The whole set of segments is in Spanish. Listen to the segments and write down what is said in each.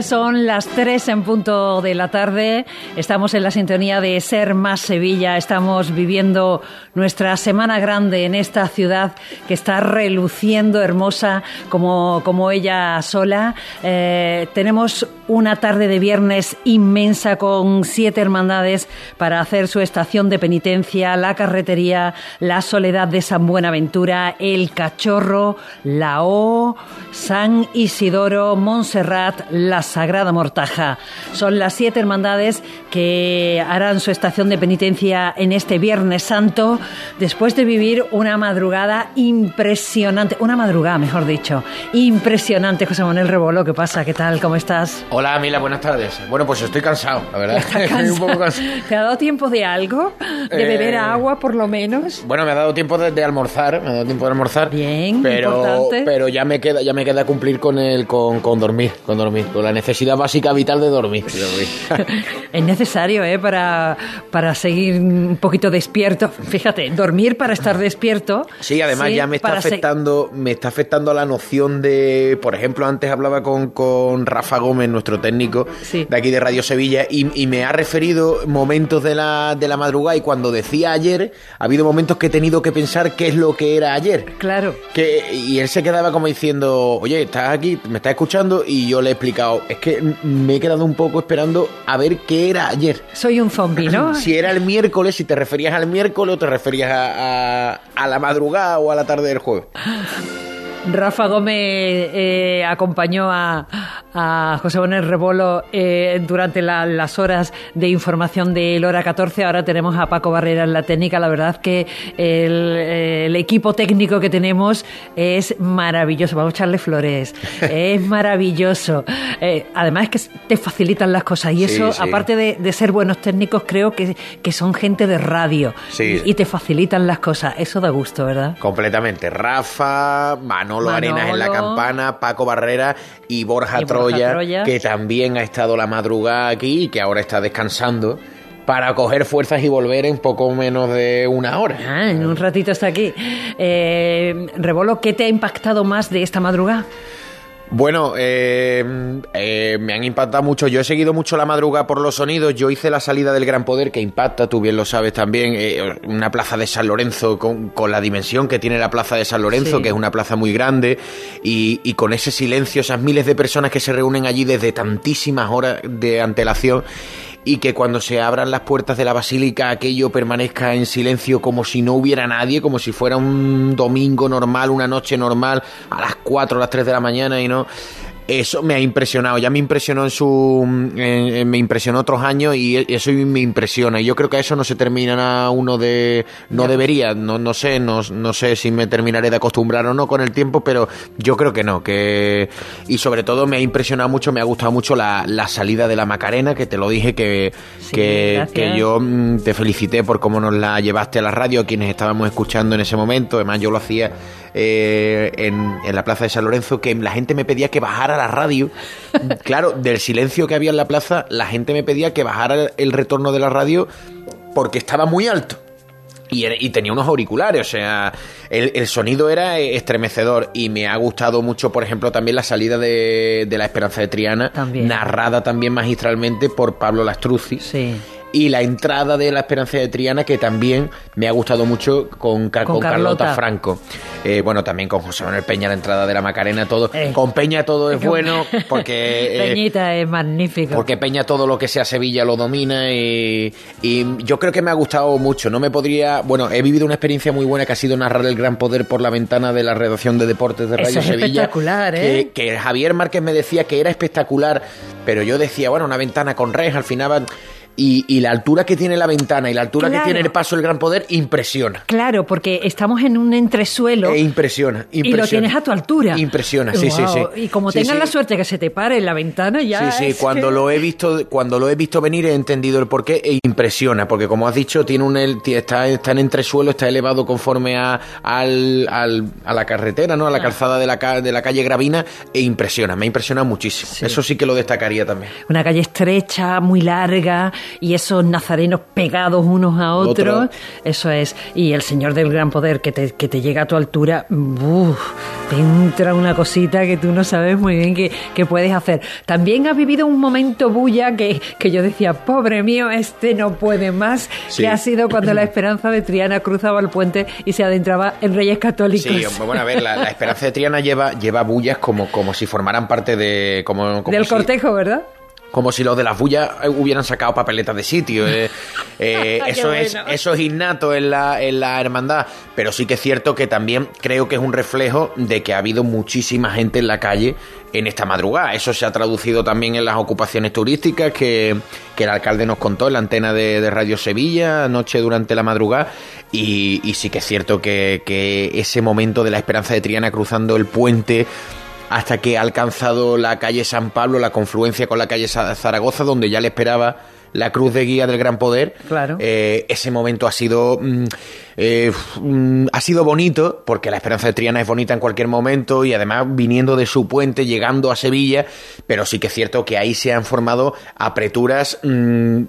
Son las 3 en punto de la tarde. Estamos en la sintonía de Ser Más Sevilla. Estamos viviendo nuestra semana grande en esta ciudad que está reluciendo hermosa como, como ella sola. Eh, tenemos una tarde de viernes inmensa con siete hermandades para hacer su estación de penitencia, la carretería, la soledad de San Buenaventura, el Cachorro, la O, San Isidoro, Montserrat, la Sagrada Mortaja. Son las siete hermandades que harán su estación de penitencia en este Viernes Santo, después de vivir una madrugada impresionante, una madrugada, mejor dicho, impresionante. José Manuel Rebolo, ¿qué pasa? ¿Qué tal? ¿Cómo estás? Hola, Mila, buenas tardes. Bueno, pues estoy cansado, la verdad. ¿Estás Estoy un poco cansado? ¿Te ha dado tiempo de algo? ¿De Eh, beber agua, por lo menos? Bueno, me ha dado tiempo de, de almorzar, me ha dado tiempo de almorzar. Bien, pero, importante. pero ya me queda, ya me queda cumplir con el, con, con dormir, con dormir, con la necesidad básica vital de dormir. de dormir. Es necesario, ¿eh? Para, para seguir un poquito despierto. Fíjate, dormir para estar despierto. Sí, además Sí, ya me está para se- afectando, me está afectando la noción de, por ejemplo, antes hablaba con, con Rafa Gómez, nuestro técnico Sí. de aquí de Radio Sevilla, y, y me ha referido momentos de la, de la madrugada y cuando decía ayer, ha habido momentos que he tenido que pensar qué es lo que era ayer. Claro. Que, y él se quedaba como diciendo, oye, estás aquí, me estás escuchando, y yo le he explicado, es que me he quedado un poco esperando a ver qué era ayer. Soy un zombi, ¿no? Si era el miércoles, si te referías al miércoles o te referías a, a- a la madrugada o a la tarde del jueves. Rafa Gómez eh, acompañó a, a José Manuel Rebolo eh, durante la- las horas de información del hora 14. Ahora tenemos a Paco Barrera en la técnica. La verdad que el, el equipo técnico que tenemos es maravilloso. Vamos a echarle flores. Es maravilloso. Eh, además es que te facilitan las cosas y Sí, eso, sí. aparte de, de ser buenos técnicos, creo que, que son gente de radio Sí. y, y te facilitan las cosas. Eso da gusto, ¿verdad? Completamente. Rafa, Manolo, Manolo. Arenas en la campana, Paco Barrera y Borja, Y Borja Troya, Troya. que también ha estado la madrugada aquí y que ahora está descansando para coger fuerzas y volver en poco menos de una hora. Ah, en un ratito está aquí. Eh, Rebolo, ¿qué te ha impactado más de esta madrugada? Bueno, eh, eh, me han impactado mucho. Yo he seguido mucho la madrugada por los sonidos. Yo hice la salida del Gran Poder, que impacta, tú bien lo sabes también. eh, una plaza de San Lorenzo con, con la dimensión que tiene la plaza de San Lorenzo, Sí. que es una plaza muy grande, y, y con ese silencio, esas miles de personas que se reúnen allí desde tantísimas horas de antelación. Y que cuando se abran las puertas de la basílica aquello permanezca en silencio como si no hubiera nadie, como si fuera un domingo normal, una noche normal, a las 4 o las 3 de la mañana y no. Eso me ha impresionado, ya me impresionó en su. en- en- me impresionó otros años y e- eso me impresiona. Y yo creo que a eso no se termina uno de. No debería, no, no sé, no, no sé si me terminaré de acostumbrar o no con el tiempo, pero yo creo que no. que Y sobre todo me ha impresionado mucho, me ha gustado mucho la, la salida de la Macarena, que te lo dije, que, Sí, que, que yo mm, te felicité por cómo nos la llevaste a la radio, a quienes estábamos escuchando en ese momento. Además, yo lo hacía eh, en, en la plaza de San Lorenzo, que la gente me pedía que bajara la radio. claro, del silencio que había en la plaza, la gente me pedía que bajara el, retorno de la radio porque estaba muy alto. Y, tenía unos auriculares, o sea, el, el sonido era eh, estremecedor y me ha gustado mucho, por ejemplo, también la salida de, de La Esperanza de Triana, También. narrada también magistralmente por Pablo Lastruzzi Sí. Y la entrada de la Esperanza de Triana que también me ha gustado mucho con, Con con Carlota. Carlota. Franco Eh, bueno también con José Manuel Peña la entrada de la Macarena todo Eh. con Peña todo es bueno porque eh, Peñita es magnífico. porque Peña todo lo que sea Sevilla lo domina y, y yo creo que me ha gustado mucho. No me podría. Bueno, he vivido una experiencia muy buena que ha sido narrar el gran poder por la ventana de la redacción de deportes de Eso Radio es Sevilla. espectacular, ¿eh? Que, que Javier Márquez me decía que era espectacular, pero yo decía, bueno, una ventana con res, al final. Y, la altura que tiene la ventana y la altura que tiene el paso del gran poder impresiona. Claro, porque estamos en un entresuelo. E impresiona, impresiona. Y lo tienes a tu altura. Impresiona, sí, sí, sí. Y como tengas la suerte que se te pare en la ventana, ya. Sí, sí, cuando lo he visto, cuando lo he visto venir he entendido el porqué e impresiona, porque como has dicho, tiene un está, está en entresuelo, está elevado conforme a, al, a la carretera, ¿no? A la ah. calzada de la, de la calle Gravina, e impresiona, me impresiona muchísimo. Eso sí que lo destacaría también. Una calle estrecha, muy larga, y esos nazarenos pegados unos a otros, eso es. Y el Señor del Gran Poder que te, que te llega a tu altura, uf, te entra una cosita que tú no sabes muy bien qué, puedes hacer. También has vivido un momento bulla que, que yo decía, pobre mío, este no puede más, que ha sido cuando la esperanza de Triana cruzaba el puente y se adentraba en Reyes Católicos. Sí, bueno, a ver, la, esperanza de Triana lleva, lleva bullas como, como si formaran parte de... Como, Del cortejo, ¿verdad? Como si los de las bullas hubieran sacado papeletas de sitio. Eh. Eh, eso, es, eso es innato en la, en la hermandad, pero sí que es cierto que también creo que es un reflejo de que ha habido muchísima gente en la calle en esta madrugada. Eso se ha traducido también en las ocupaciones turísticas que, el alcalde nos contó en la antena de, Radio Sevilla anoche durante la madrugada. Y, sí que es cierto que, que ese momento de la esperanza de Triana cruzando el puente hasta que ha alcanzado la calle San Pablo, la confluencia con la calle Zaragoza, donde ya le esperaba la cruz de guía del gran poder. Claro. Eh, ese momento ha sido mm, eh, mm, ha sido bonito porque la esperanza de Triana es bonita en cualquier momento y además viniendo de su puente llegando a Sevilla, pero sí que es cierto que ahí se han formado apreturas mm,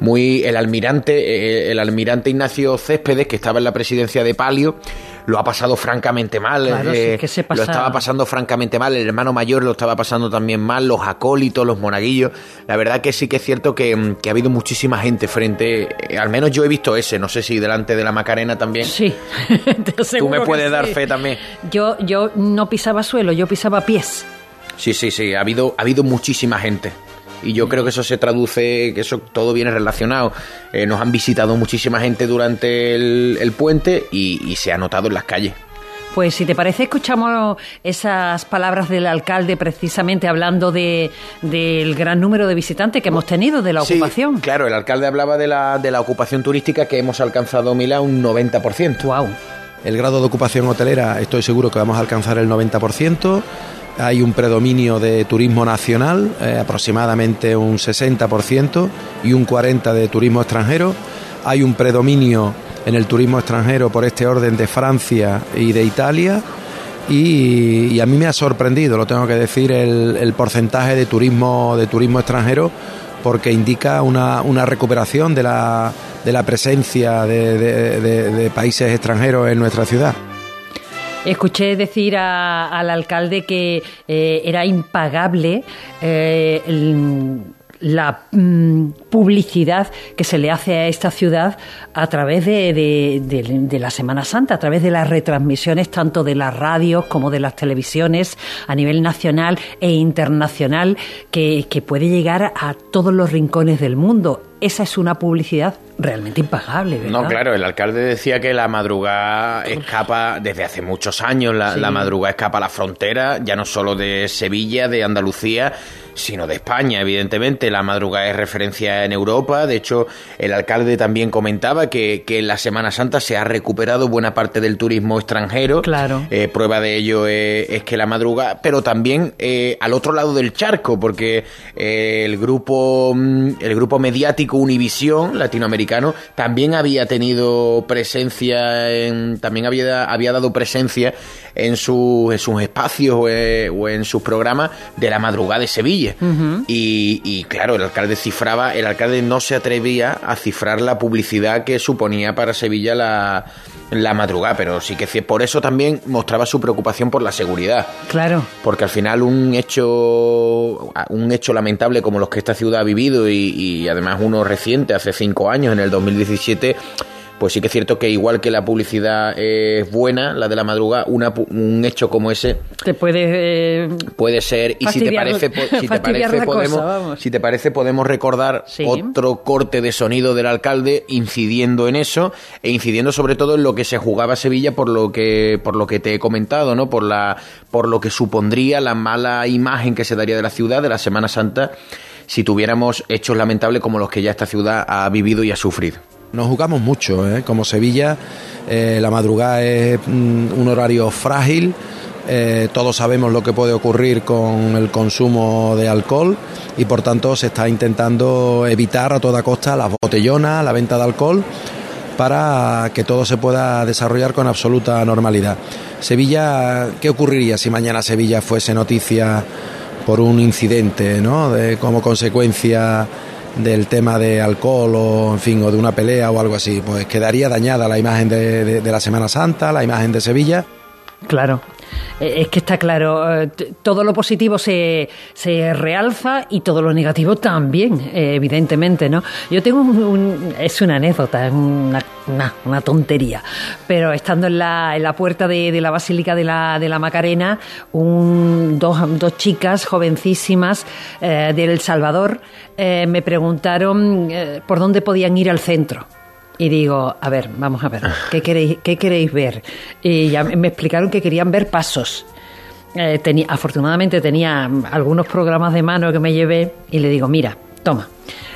muy el almirante eh, el almirante Ignacio Céspedes que estaba en la presidencia de Palio lo ha pasado francamente mal. Eh, lo estaba pasando francamente mal. El hermano mayor lo estaba pasando también mal. Los acólitos, los monaguillos. La verdad que sí que es cierto que, mm, ha habido muchísima gente frente. Eh, al menos yo he visto ese. No sé si delante de la Macarena también. Sí. Tú me puedes dar fe también. Yo, yo no pisaba suelo, yo pisaba pies. Sí, sí, sí. Ha habido, ha habido muchísima gente. Y yo creo que eso se traduce, que eso todo viene relacionado. Eh, nos han visitado muchísima gente durante el, puente y, se ha notado en las calles. Pues si te parece, escuchamos esas palabras del alcalde precisamente hablando de, del gran número de visitantes que hemos tenido de la ocupación. Claro, el alcalde hablaba de la, de la ocupación turística que hemos alcanzado, Mila, un 90%. Wow. El grado de ocupación hotelera, estoy seguro que vamos a alcanzar el 90% hay un predominio de turismo nacional, eh, aproximadamente un 60% y un 40% de turismo extranjero. Hay un predominio en el turismo extranjero por este orden de Francia y de Italia. Y, a mí me ha sorprendido, lo tengo que decir, el, porcentaje de turismo, de turismo extranjero porque indica una, recuperación de la, de la presencia de países extranjeros en nuestra ciudad. Escuché decir al alcalde que eh, era impagable eh, la mm, publicidad que se le hace a esta ciudad a través de, la Semana Santa, a través de las retransmisiones tanto de las radios como de las televisiones a nivel nacional e internacional que, que puede llegar a todos los rincones del mundo. Esa es una publicidad realmente impagable, ¿verdad? No, claro, el alcalde decía que la madrugada escapa, desde hace muchos años, la, la madrugada escapa a la frontera, ya no solo de Sevilla, de Andalucía, sino de España, evidentemente. La madrugada es referencia en Europa. De hecho, el alcalde también comentaba que, que en la Semana Santa se ha recuperado buena parte del turismo extranjero. Claro. Eh, prueba de ello es, que la madrugada, pero también eh, al otro lado del charco, porque eh, el grupo, mm, el grupo mediático Univisión latinoamericano también había tenido presencia, en, también había, había dado presencia en, sus espacios o en sus programas de la madrugada de Sevilla. Y, claro, el alcalde cifraba, el alcalde no se atrevía a cifrar la publicidad que suponía para Sevilla la, la madrugada, pero sí que por eso también mostraba su preocupación por la seguridad. Claro. Porque al final un hecho, un hecho lamentable como los que esta ciudad ha vivido y, y además uno reciente, hace cinco años, en el 2017 pues sí que es cierto que igual que la publicidad es buena, la de la madrugada, una, un hecho como ese te puede eh, puede ser y si te parece si te parece podemos si te parece podemos recordar otro corte de sonido del alcalde incidiendo en eso e incidiendo sobre todo en lo que se jugaba Sevilla por lo que por lo que te he comentado, ¿no? Por la por lo que supondría la mala imagen que se daría de la ciudad de la Semana Santa si tuviéramos hechos lamentables como los que ya esta ciudad ha vivido y ha sufrido. Nos jugamos mucho, ¿eh? como Sevilla, eh, la madrugada es mm, un horario frágil, eh, todos sabemos lo que puede ocurrir con el consumo de alcohol y por tanto se está intentando evitar a toda costa las botellonas, la venta de alcohol para que todo se pueda desarrollar con absoluta normalidad. Sevilla, ¿qué ocurriría si mañana Sevilla fuese noticia por un incidente, ¿no? De, como consecuencia del tema de alcohol o en fin o de una pelea o algo así pues quedaría dañada la imagen de la Semana Santa la imagen de Sevilla Claro. Eh, es que está claro, eh, todo lo positivo se, se realza y todo lo negativo también, eh, evidentemente, ¿no? Yo tengo un, es una anécdota, una, una, tontería, pero estando en la, en la puerta de, la Basílica de la, de la Macarena, un, dos, dos chicas jovencísimas de El Salvador me preguntaron por dónde podían ir al centro y digo, a ver, vamos a ver, ¿qué queréis, qué queréis ver? Y ya me explicaron que querían ver pasos. Eh, tenía, afortunadamente tenía algunos programas de mano que me llevé y le digo, mira, toma,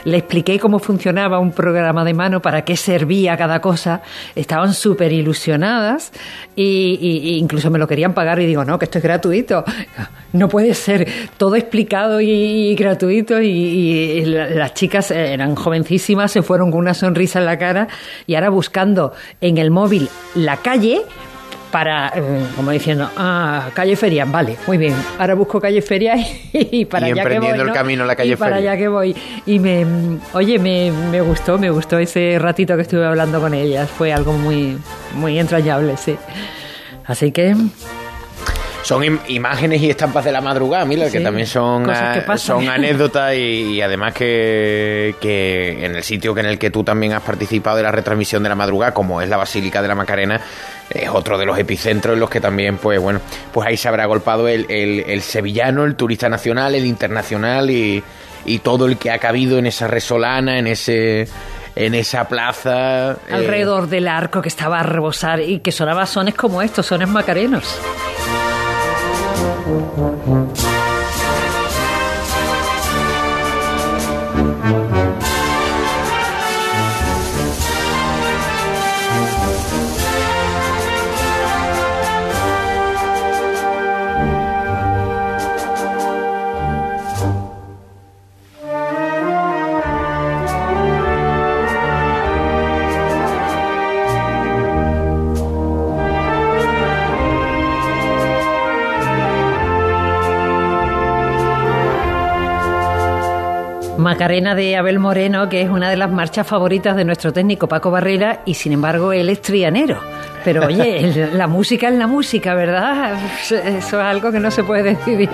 le expliqué cómo funcionaba un programa de mano, para qué servía cada cosa. Estaban súper ilusionadas y, incluso me lo querían pagar y digo, no, que esto es gratuito. No puede ser todo explicado y, gratuito. Y, las chicas eran jovencísimas, se fueron con una sonrisa en la cara y ahora buscando en el móvil la calle para, eh, como diciendo, ah, calle Feria, vale, muy bien, ahora busco calle Feria y, para allá que voy. el camino a la calle y para allá que voy. Y me, oye, me, me, gustó, me gustó ese ratito que estuve hablando con ellas, fue algo muy, muy entrañable, sí. Así que son imágenes y estampas de la madrugada, mira, que también son, son anécdotas y, además que, que, en el sitio en el que tú también has participado de la retransmisión de la madrugada, como es la Basílica de la Macarena, es otro de los epicentros en los que también, pues bueno, pues ahí se habrá golpado el, el, sevillano, el turista nacional, el internacional y, y todo el que ha cabido en esa resolana, en ese en esa plaza. Eh, Alrededor del arco que estaba a rebosar y que sonaba sones como estos, sones macarenos. Thank you. Macarena de Abel Moreno, que es una de las marchas favoritas de nuestro técnico Paco Barrera, y sin embargo él es trianero. Pero oye, la música es la música, ¿verdad? Eso es algo que no se puede decidir.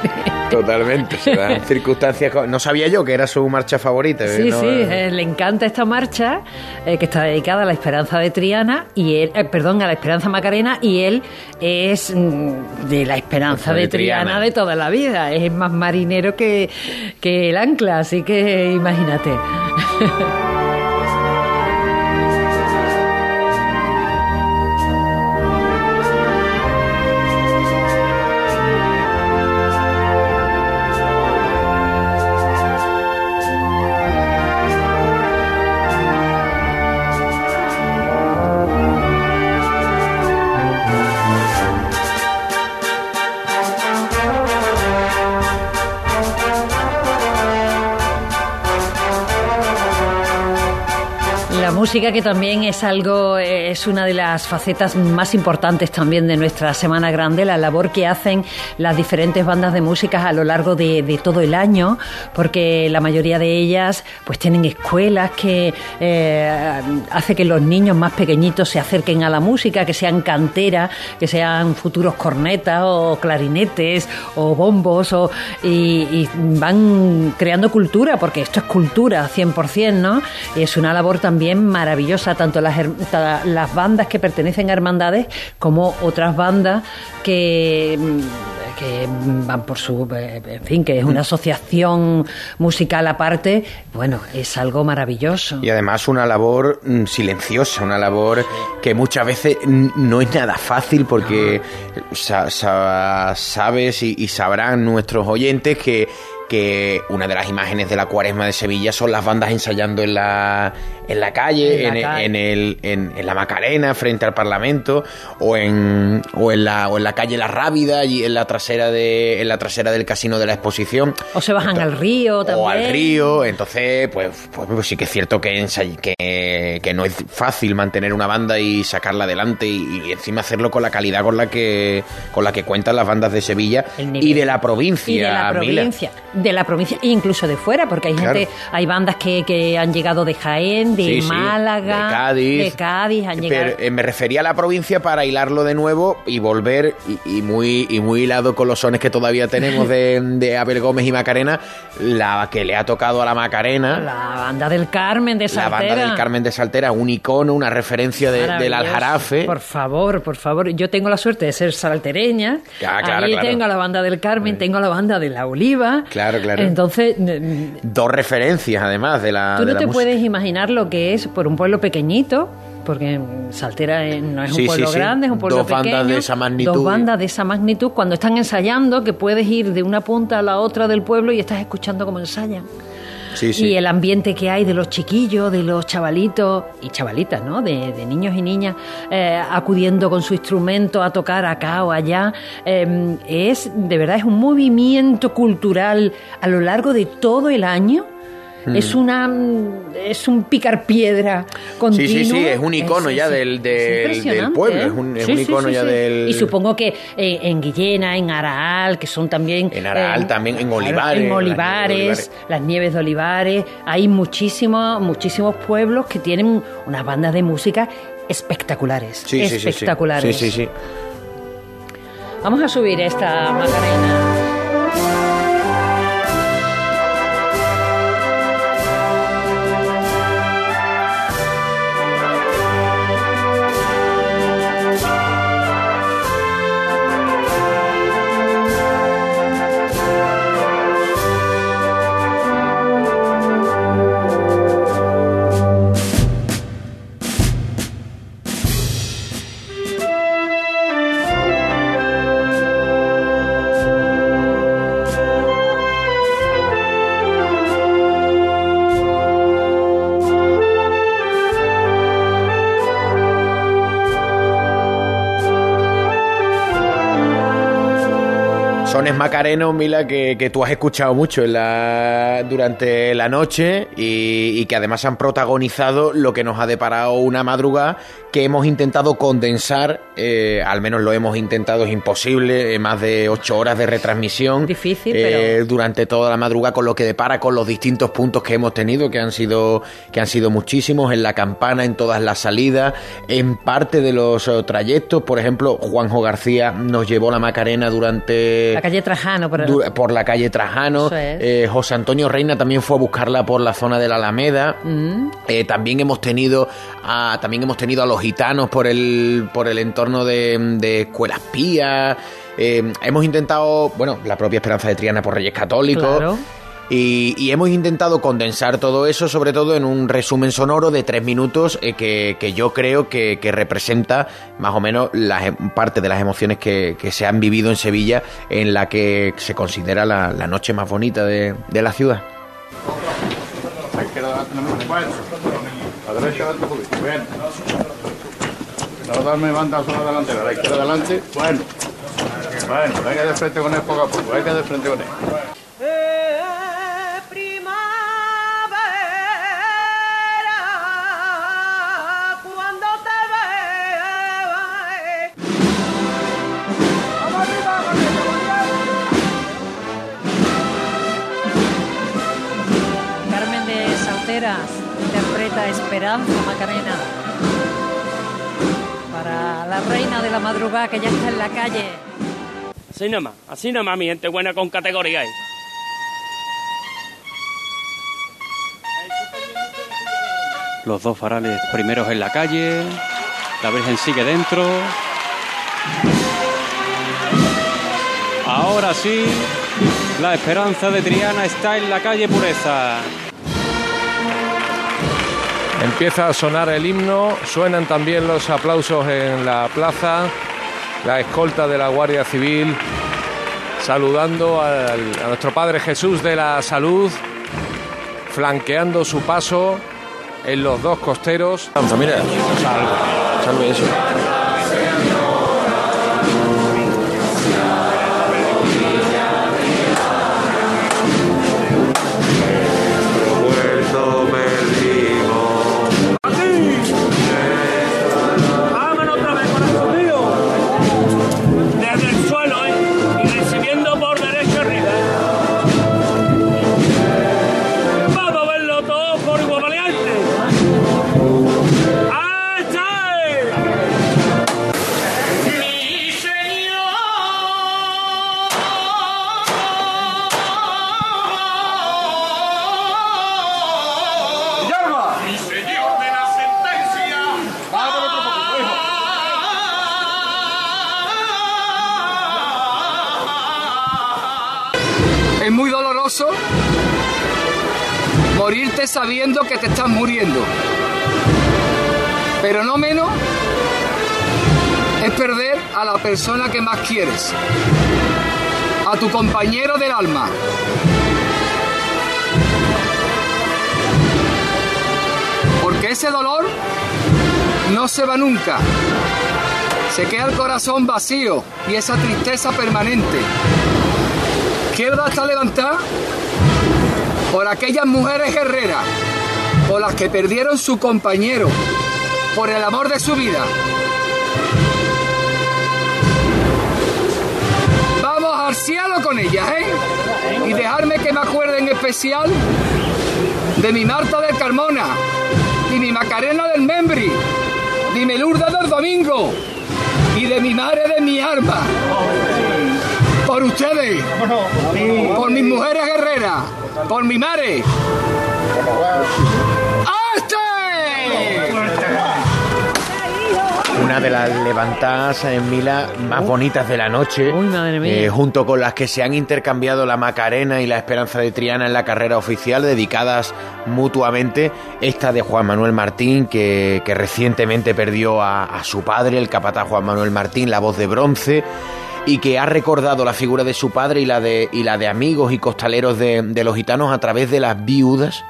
Totalmente, se dan circunstancias. No sabía yo que era su marcha favorita. ¿eh? Sí, sí, eh, le encanta esta marcha eh, que está dedicada a la esperanza de Triana, y él, perdón, a la esperanza Macarena, y él es mm, de la esperanza de, Triana, de toda la vida. Es más marinero que, que el ancla, así que imagínate. música que también es algo, es una de las facetas más importantes también de nuestra Semana Grande, la labor que hacen las diferentes bandas de música a lo largo de, todo el año, porque la mayoría de ellas pues tienen escuelas que eh, hace que los niños más pequeñitos se acerquen a la música, que sean canteras, que sean futuros cornetas o clarinetes o bombos o, y, van creando cultura, porque esto es cultura 100%, ¿no? Y es una labor también maravillosa, tanto las, las bandas que pertenecen a hermandades como otras bandas que que van por su, en fin, que es una asociación musical aparte, bueno, es algo maravilloso. Y además una labor mm, silenciosa, una labor que muchas veces no es nada fácil porque sabes y, sabrán nuestros oyentes que que una de las imágenes de la cuaresma de Sevilla son las bandas ensayando en la, en la calle, en, el, en, la Macarena, frente al Parlamento, o en, o en, la, o en la calle La Rábida, y en la trasera de, en la trasera del casino de la exposición. O se bajan al río también. O al río, entonces, pues, pues, pues sí que es cierto que, que, que, no es fácil mantener una banda y sacarla adelante y, encima hacerlo con la calidad con la que, con la que cuentan las bandas de Sevilla y de la provincia. Y de la provincia de la provincia e incluso de fuera, porque hay gente, hay bandas que, que, han llegado de Jaén, de Málaga, de Cádiz. De Cádiz han llegado. Eh, me refería a la provincia para hilarlo de nuevo y volver, y, muy, y muy hilado con los sones que todavía tenemos de, de, Abel Gómez y Macarena, la que le ha tocado a la Macarena. La banda del Carmen de Saltera. La banda del Carmen de Saltera, un icono, una referencia del Aljarafe. Por favor, por favor. Yo tengo la suerte de ser saltereña. Ah, claro, Ahí tengo a la banda del Carmen, tengo a la banda de la Oliva. Claro. Entonces. Dos referencias, además, de la. Tú no te puedes imaginar lo que es por un pueblo pequeñito porque Saltera no es un pueblo grande, es un pueblo pequeño. Dos bandas de esa magnitud. Dos bandas de esa magnitud. Cuando están ensayando, que puedes ir de una punta a la otra del pueblo y estás escuchando cómo ensayan. Y el ambiente que hay de los chiquillos, de los chavalitos y chavalitas, ¿no? De, niños y niñas eh, acudiendo con su instrumento a tocar acá o allá. Em, es, de verdad, es un movimiento cultural a lo largo de todo el año es mm. una es un picar piedra continuo. Sí, sí, sí, es un icono ya del, del, pueblo, es un, es un icono ya del... Y supongo que en, Guillena, en Araal, que son también... En Araal también, en Olivares. En Olivares, las nieves de Olivares, hay muchísimos, muchísimos pueblos que tienen unas bandas de música espectaculares. Sí, espectaculares. Sí, sí, sí. Vamos a subir esta Macarena. Macarena, Mila, que, que, tú has escuchado mucho en la, durante la noche y, que además han protagonizado lo que nos ha deparado una madrugada que hemos intentado condensar, eh, al menos lo hemos intentado, es imposible, eh, más de ocho horas de retransmisión. Difícil, eh, Durante toda la madrugada con lo que depara, con los distintos puntos que hemos tenido, que han sido, que han sido muchísimos, en la campana, en todas las salidas, en parte de los trayectos. Por ejemplo, Juanjo García nos llevó la Macarena durante... La calle Trajano, por, por la calle Trajano. José Antonio Reina también fue a buscarla por la zona de la Alameda. Mm. también hemos tenido a, también hemos tenido a los gitanos por el, por el entorno de, escuelas pías. Eh, hemos intentado, bueno, la propia Esperanza de Triana por Reyes Católicos. Y, hemos intentado condensar todo eso, sobre todo en un resumen sonoro de tres minutos eh, que, yo creo que, representa más o menos la, em, parte de las emociones que, se han vivido en Sevilla, en la que se considera la, noche más bonita de, de la ciudad. No darme banda solo delantera, la izquierda adelante. Bueno. Bueno, venga de frente con él poco a poco, venga de frente con él. Interpreta Esperanza Macarena para la reina de la madrugada que ya está en la calle. Así nomás, así nomás, mi gente buena con categoría. Los dos farales primeros en la calle, la Virgen sigue dentro. Ahora sí, la esperanza de Triana está en la calle Pureza. Empieza a sonar el himno, suenan también los aplausos en la plaza, la escolta de la Guardia Civil saludando al- a nuestro Padre Jesús de la Salud, flanqueando su paso en los dos costeros. Mira, salve, salve eso. Es muy doloroso morirte sabiendo que te estás muriendo. Pero no menos es perder a la persona que más quieres, a tu compañero del alma. Porque ese dolor no se va nunca. Se queda el corazón vacío y esa tristeza permanente. Izquierda está levantada por aquellas mujeres guerreras, por las que perdieron su compañero, por el amor de su vida. Vamos al cielo con ellas, ¿eh? Y dejarme que me acuerde en especial de mi Marta del Carmona, y mi Macarena del Membri, de mi Lourdes del Domingo, y de mi madre de mi alma. Por ustedes, por mis mujeres guerreras, por mi madre. ¡Este! Una de las levantadas en Mila más bonitas de la noche, Uy, madre mía. eh, junto con las que se han intercambiado la Macarena y la Esperanza de Triana en la carrera oficial, dedicadas mutuamente. Esta de Juan Manuel Martín, que, que recientemente perdió a, a su padre, el capataz Juan Manuel Martín, la voz de bronce. Y que ha recordado la figura de su padre y la de, y la de amigos y costaleros de, de los gitanos a través de las viudas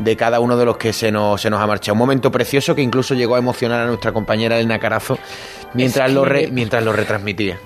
de cada uno de los que se nos, se nos ha marchado. Un momento precioso que incluso llegó a emocionar a nuestra compañera Elena Carazo mientras, Es lo, re- mientras lo retransmitía.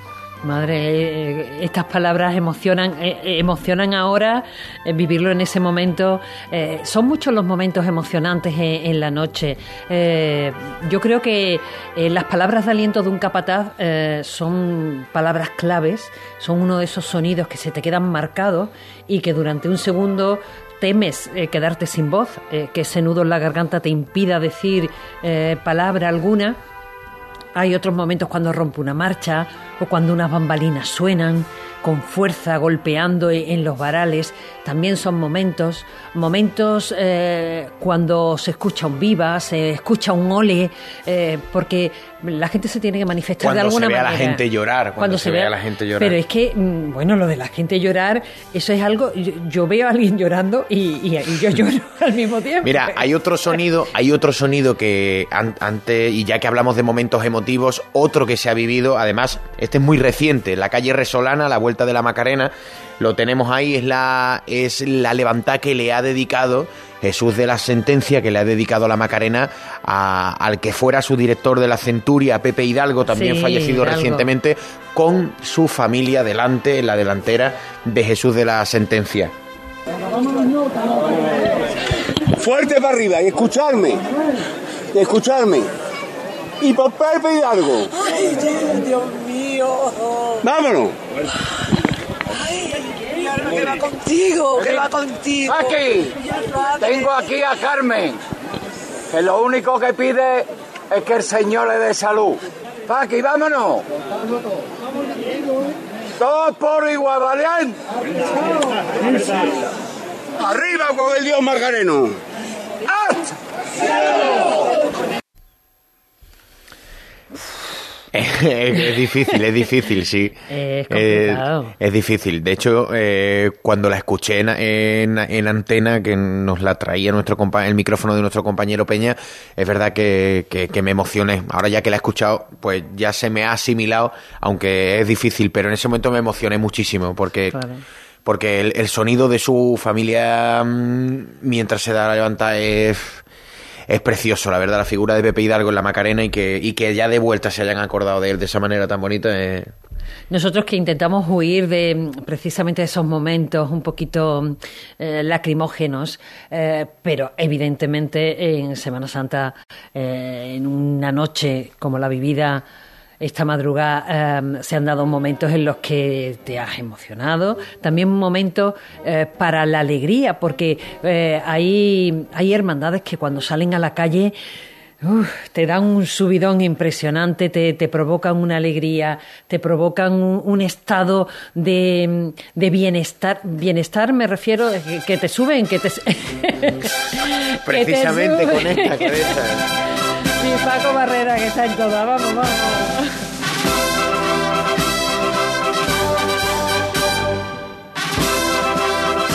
Madre, eh, estas palabras emocionan, eh, eh, emocionan ahora, eh, vivirlo en ese momento. eh, son muchos los momentos emocionantes en, la noche. Eh, yo creo que eh, las palabras de aliento de un capataz eh, son palabras claves, son uno de esos sonidos que se te quedan marcados y que durante un segundo temes eh, quedarte sin voz, eh, que ese nudo en la garganta te impida decir eh, palabra alguna. Hay otros momentos cuando rompe una marcha o cuando unas bambalinas suenan con fuerza golpeando e- en los varales. También son momentos, momentos eh, cuando se escucha un viva, se escucha un ole, eh, porque la gente se tiene que manifestar Cuando de alguna se ve a manera. la gente llorar, cuando se ve a la gente llorar. Pero es que, mm, bueno, lo de la gente llorar, eso es algo. Yo, yo veo a alguien llorando y, y- y yo lloro al mismo tiempo. Mira, hay otro sonido, hay otro sonido que an- antes, y ya que hablamos de momentos emotivos, otro que se ha vivido, además, este es muy reciente, en la calle Resolana, la vuelta de la Macarena, lo tenemos ahí, es la, es la levantada que le ha dedicado Jesús de la Sentencia, que le ha dedicado la Macarena a- al que fuera su director de la Centuria, Pepe Hidalgo, también Sí, fallecido Hidalgo. recientemente, con su familia delante, en la delantera de Jesús de la Sentencia. Fuerte para arriba y escucharme. Y escucharme. Y por Pepe Hidalgo. Ay, Dios mío. Vámonos. Que va contigo, que va contigo. Aquí, tengo aquí a Carmen, que lo único que pide es que el Señor le dé salud. Paqui, vámonos. Todos por igual, valiente. Arriba con el Dios Margareno. Eh, es difícil, es difícil, sí. Es Eh, complicado. es difícil. De hecho, eh, cuando la escuché en, en- en antena, que nos la traía nuestro compa- el micrófono de nuestro compañero Peña, es verdad que, que- que me emocioné. Ahora ya que la he escuchado, pues ya se me ha asimilado, aunque es difícil, pero en ese momento me emocioné muchísimo, porque... Porque el, el sonido de su familia mm, mientras se da la levanta es, es precioso, la verdad. La figura de Pepe Hidalgo en la Macarena y que, y que ya de vuelta se hayan acordado de él de esa manera tan bonita. eh, Nosotros que intentamos huir de mm, precisamente esos momentos un poquito eh, lacrimógenos, eh, pero evidentemente en Semana Santa, eh, en una noche como la vivida esta madrugada, eh, se han dado momentos en los que te has emocionado, también momentos eh, para la alegría, porque eh, hay, hay hermandades que cuando salen a la calle Uf, te dan un subidón impresionante, te, te provocan una alegría, te provocan un, un estado de, de bienestar. Bienestar me refiero a que, que te suben, que te... que te precisamente suben. con esta cabeza. Mi Paco Barrera que está en toda, vamos, vamos.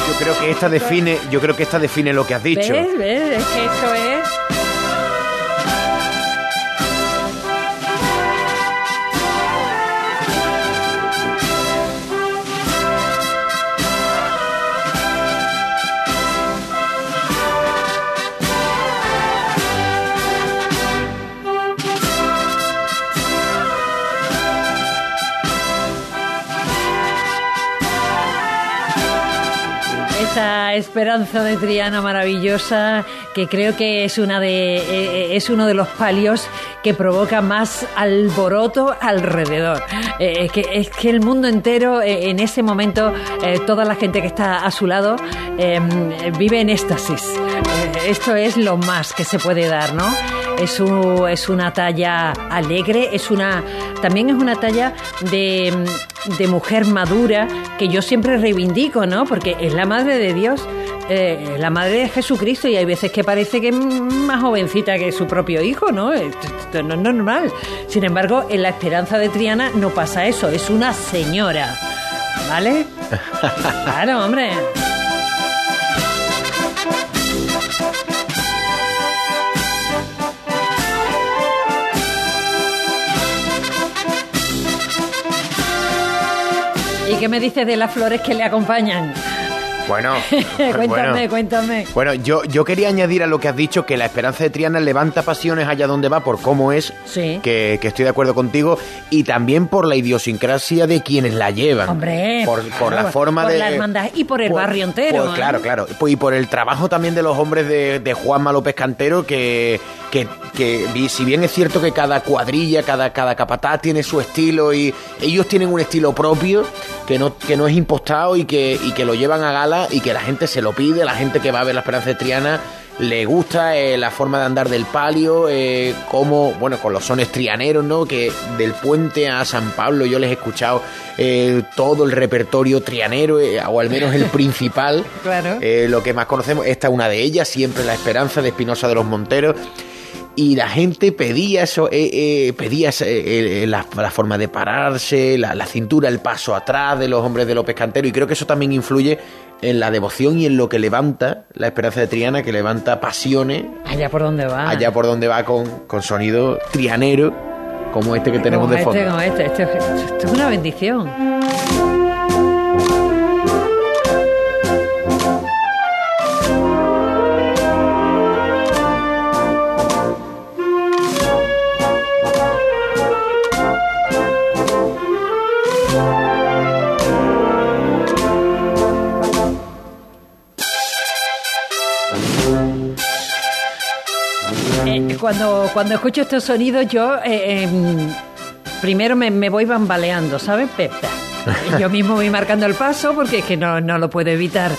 Yo creo que esta define, yo creo que esta define lo que has dicho. ¿Ves? ¿Ves? Es que esto es... Esperanza de Triana maravillosa que creo que es una de eh, es uno de los palios que provoca más alboroto alrededor. Eh, es, que, es que el mundo entero eh, en ese momento eh, toda la gente que está a su lado eh, vive en éxtasis. Eh, esto es lo más que se puede dar, ¿no? Es, un- es una talla alegre, es una también es una talla de, de mujer madura que yo siempre reivindico, ¿no? Porque es la madre de Dios, eh, la madre de Jesucristo y hay veces que parece que es más jovencita que su propio hijo, ¿no? Esto, esto no es normal. Sin embargo, en la esperanza de Triana no pasa eso, es una señora, ¿vale? Claro, hombre. ¿Y qué me dices de las flores que le acompañan? Bueno, cuéntame, bueno. cuéntame. Bueno, yo, yo quería añadir a lo que has dicho que la esperanza de Triana levanta pasiones allá donde va por cómo es, Sí. que, que estoy de acuerdo contigo, y también por la idiosincrasia de quienes la llevan. Hombre, por, por claro, la forma por de... la hermandad y por el por- barrio entero. por- claro, claro. Pues, Y por el trabajo también de los hombres de, de Juanma López Cantero, que, que, que si bien es cierto que cada cuadrilla, cada, cada capataz tiene su estilo y ellos tienen un estilo propio que no, que no es impostado y que, y que lo llevan a gala y que la gente se lo pide, la gente que va a ver la Esperanza de Triana le gusta eh, la forma de andar del palio, eh, como, bueno, con los sones trianeros, ¿no? Que del puente a San Pablo yo les he escuchado eh, todo el repertorio trianero, o al menos el principal. Claro. Lo que más conocemos, esta es una de ellas, siempre la esperanza de Espinosa de los Monteros. Y la gente pedía eso, eh, eh, pedía eh, eh, la, la forma de pararse, la, la cintura, el paso atrás de los hombres de López Cantero. Y creo que eso también influye en la devoción y en lo que levanta la esperanza de Triana, que levanta pasiones Allá por donde va. allá por donde va con, con sonido trianero, como este que tenemos de este, fondo. como este, esto, esto es una bendición. Cuando, cuando escucho estos sonidos, yo eh, em, primero me, me voy bambaleando, ¿sabes? Yo mismo voy marcando el paso porque es que no, no lo puedo evitar.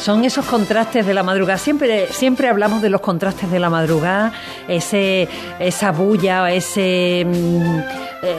Son esos contrastes de la madrugada. Siempre, siempre hablamos de los contrastes de la madrugada, ese, esa bulla, ese. mm, eh,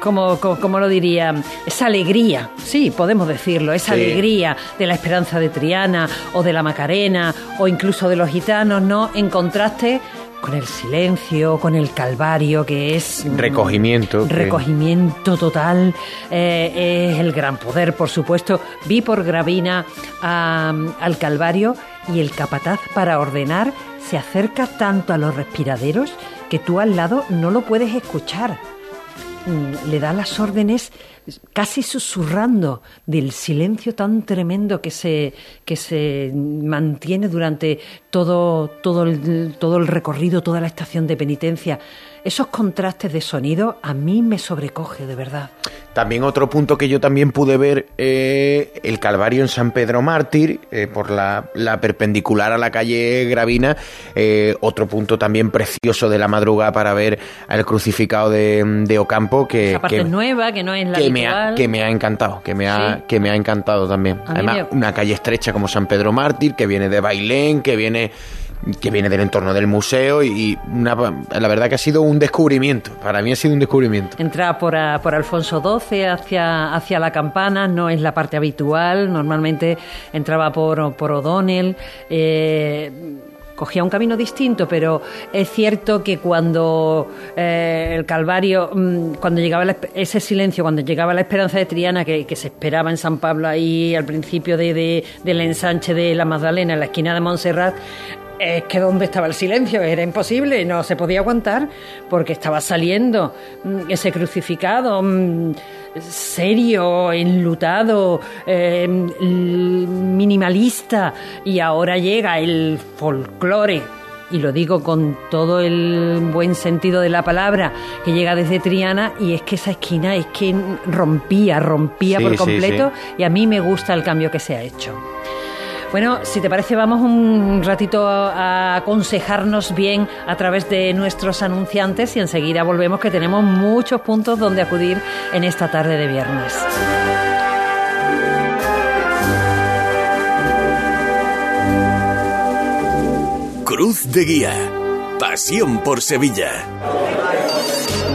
como, como, como lo diría, esa alegría, sí, podemos decirlo, esa Sí. alegría de la esperanza de Triana o de la Macarena o incluso de los gitanos, ¿no? En contraste con el silencio, con el calvario, que es... Recogimiento. que- Recogimiento total, eh, es el gran poder, por supuesto. Vi por Gravina a- al Calvario y el capataz para ordenar se acerca tanto a los respiraderos que tú al lado no lo puedes escuchar. Le da las órdenes casi susurrando del silencio tan tremendo que se, que se mantiene durante todo, todo, el, todo el recorrido, toda la estación de penitencia. Esos contrastes de sonido a mí me sobrecoge, de verdad. También otro punto que yo también pude ver, eh, el Calvario en San Pedro Mártir, eh, por la, la perpendicular a la calle Gravina. eh, otro punto también precioso de la madrugada para ver al crucificado de, de Ocampo, que, Esa parte que- nueva, que no es la que me, ha, que me ha encantado, que me ha, Sí. que me ha encantado también. A Además, me- una calle estrecha como San Pedro Mártir, que viene de Bailén, que viene que viene del entorno del museo y una, la verdad que ha sido un descubrimiento, para mí ha sido un descubrimiento. Entra por, a- por Alfonso XII hacia, hacia la campana, no es la parte habitual, normalmente entraba por, por O'Donnell. eh, Cogía un camino distinto, pero es cierto que cuando eh, el Calvario, mm, cuando llegaba la ese silencio, cuando llegaba la esperanza de Triana, que, que se esperaba en San Pablo ahí al principio de, de- del ensanche de la Magdalena, en la esquina de Montserrat, es que dónde estaba el silencio, era imposible, no se podía aguantar porque estaba saliendo mm, ese crucificado mm, serio, enlutado, eh, minimalista y ahora llega el folclore. Y lo digo con todo el buen sentido de la palabra, que llega desde Triana y es que esa esquina es que rompía, rompía Sí, por sí, completo y a mí me gusta el cambio que se ha hecho. Bueno, si te parece, vamos un ratito a aconsejarnos bien a través de nuestros anunciantes y enseguida volvemos que tenemos muchos puntos donde acudir en esta tarde de viernes. Cruz de Guía. Pasión por Sevilla.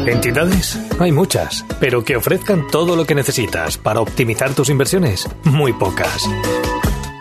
¿Entidades? Hay muchas, pero que ofrezcan todo lo que necesitas para optimizar tus inversiones, muy pocas.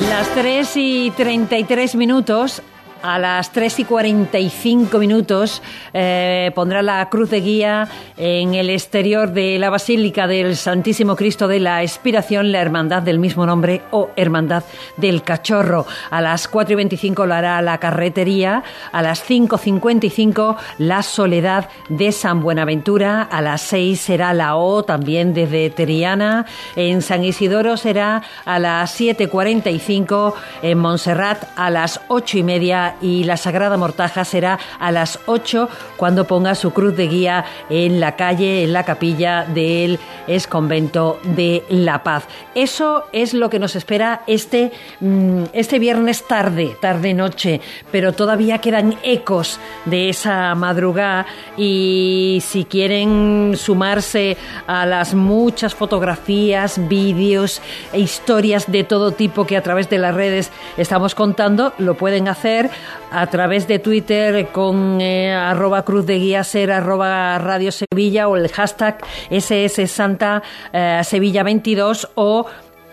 Las 3 y 33 minutos. A las 3 y 45 minutos eh, pondrá la cruz de guía en el exterior de la Basílica del Santísimo Cristo de la Expiración, la Hermandad del mismo nombre o Hermandad del Cachorro. A las 4 y 25 lo hará la carretería, a las 5.55 la Soledad de San Buenaventura, a las 6 será la O también desde Teriana, en San Isidoro será a las 7.45, en Montserrat a las 8 y media y la Sagrada Mortaja será a las 8 cuando ponga su cruz de guía en la calle, en la capilla del exconvento de La Paz. Eso es lo que nos espera este, mm, este viernes tarde, tarde-noche, pero todavía quedan ecos de esa madrugada y si quieren sumarse a las muchas fotografías, vídeos e historias de todo tipo que a través de las redes estamos contando, lo pueden hacer a través de Twitter con eh, arroba cruz de guía ser arroba radio Sevilla o el hashtag SS Santa eh, Sevilla 22 o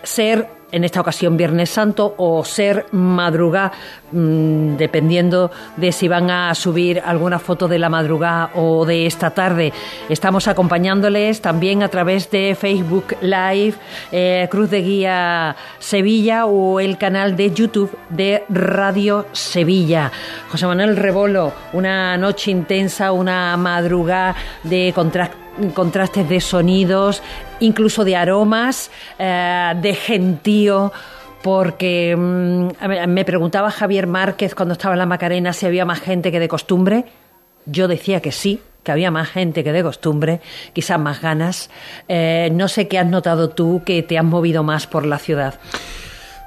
ser en esta ocasión Viernes Santo o ser madrugada, mm, dependiendo de si van a subir alguna foto de la madrugada o de esta tarde. Estamos acompañándoles también a través de Facebook Live, eh, Cruz de Guía Sevilla o el canal de YouTube de Radio Sevilla. José Manuel Rebolo, una noche intensa, una madrugada de contraste contrastes de sonidos, incluso de aromas, eh, de gentío porque mm, me preguntaba Javier Márquez cuando estaba en la Macarena si había más gente que de costumbre. Yo decía que sí, que había más gente que de costumbre, quizás más ganas. Eh, no sé qué has notado tú que te has movido más por la ciudad.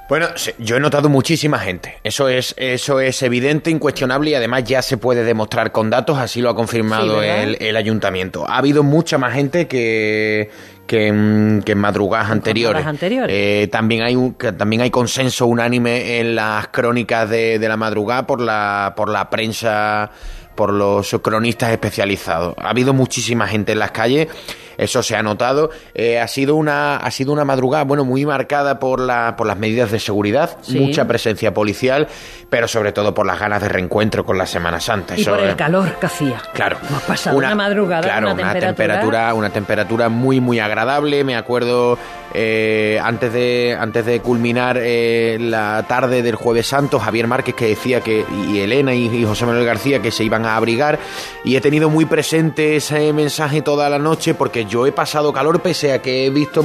Bueno, yo he notado muchísima gente. Eso es, eso es evidente, incuestionable y además ya se puede demostrar con datos, así lo ha confirmado el, ayuntamiento. Ha habido mucha más gente que, que, en, madrugadas anteriores. Eh, también hay un, también hay consenso unánime en las crónicas de, de la madrugada por la, por la prensa, por los cronistas especializados. Ha habido muchísima gente en las calles eso se ha notado. Eh, ha sido una ha sido una madrugada, bueno, muy marcada por la por las medidas de seguridad, mucha presencia policial, pero sobre todo por las ganas de reencuentro con la Semana Santa. Y por el calor que hacía. Claro. Hemos pasado una, madrugada, claro, una, temperatura, una temperatura muy muy agradable. Me acuerdo eh, antes de antes de culminar eh, la tarde del Jueves Santo, Javier Márquez que decía que y Elena y, y José Manuel García que se iban a abrigar y he tenido muy presente ese mensaje toda la noche porque yo he pasado calor pese a que he visto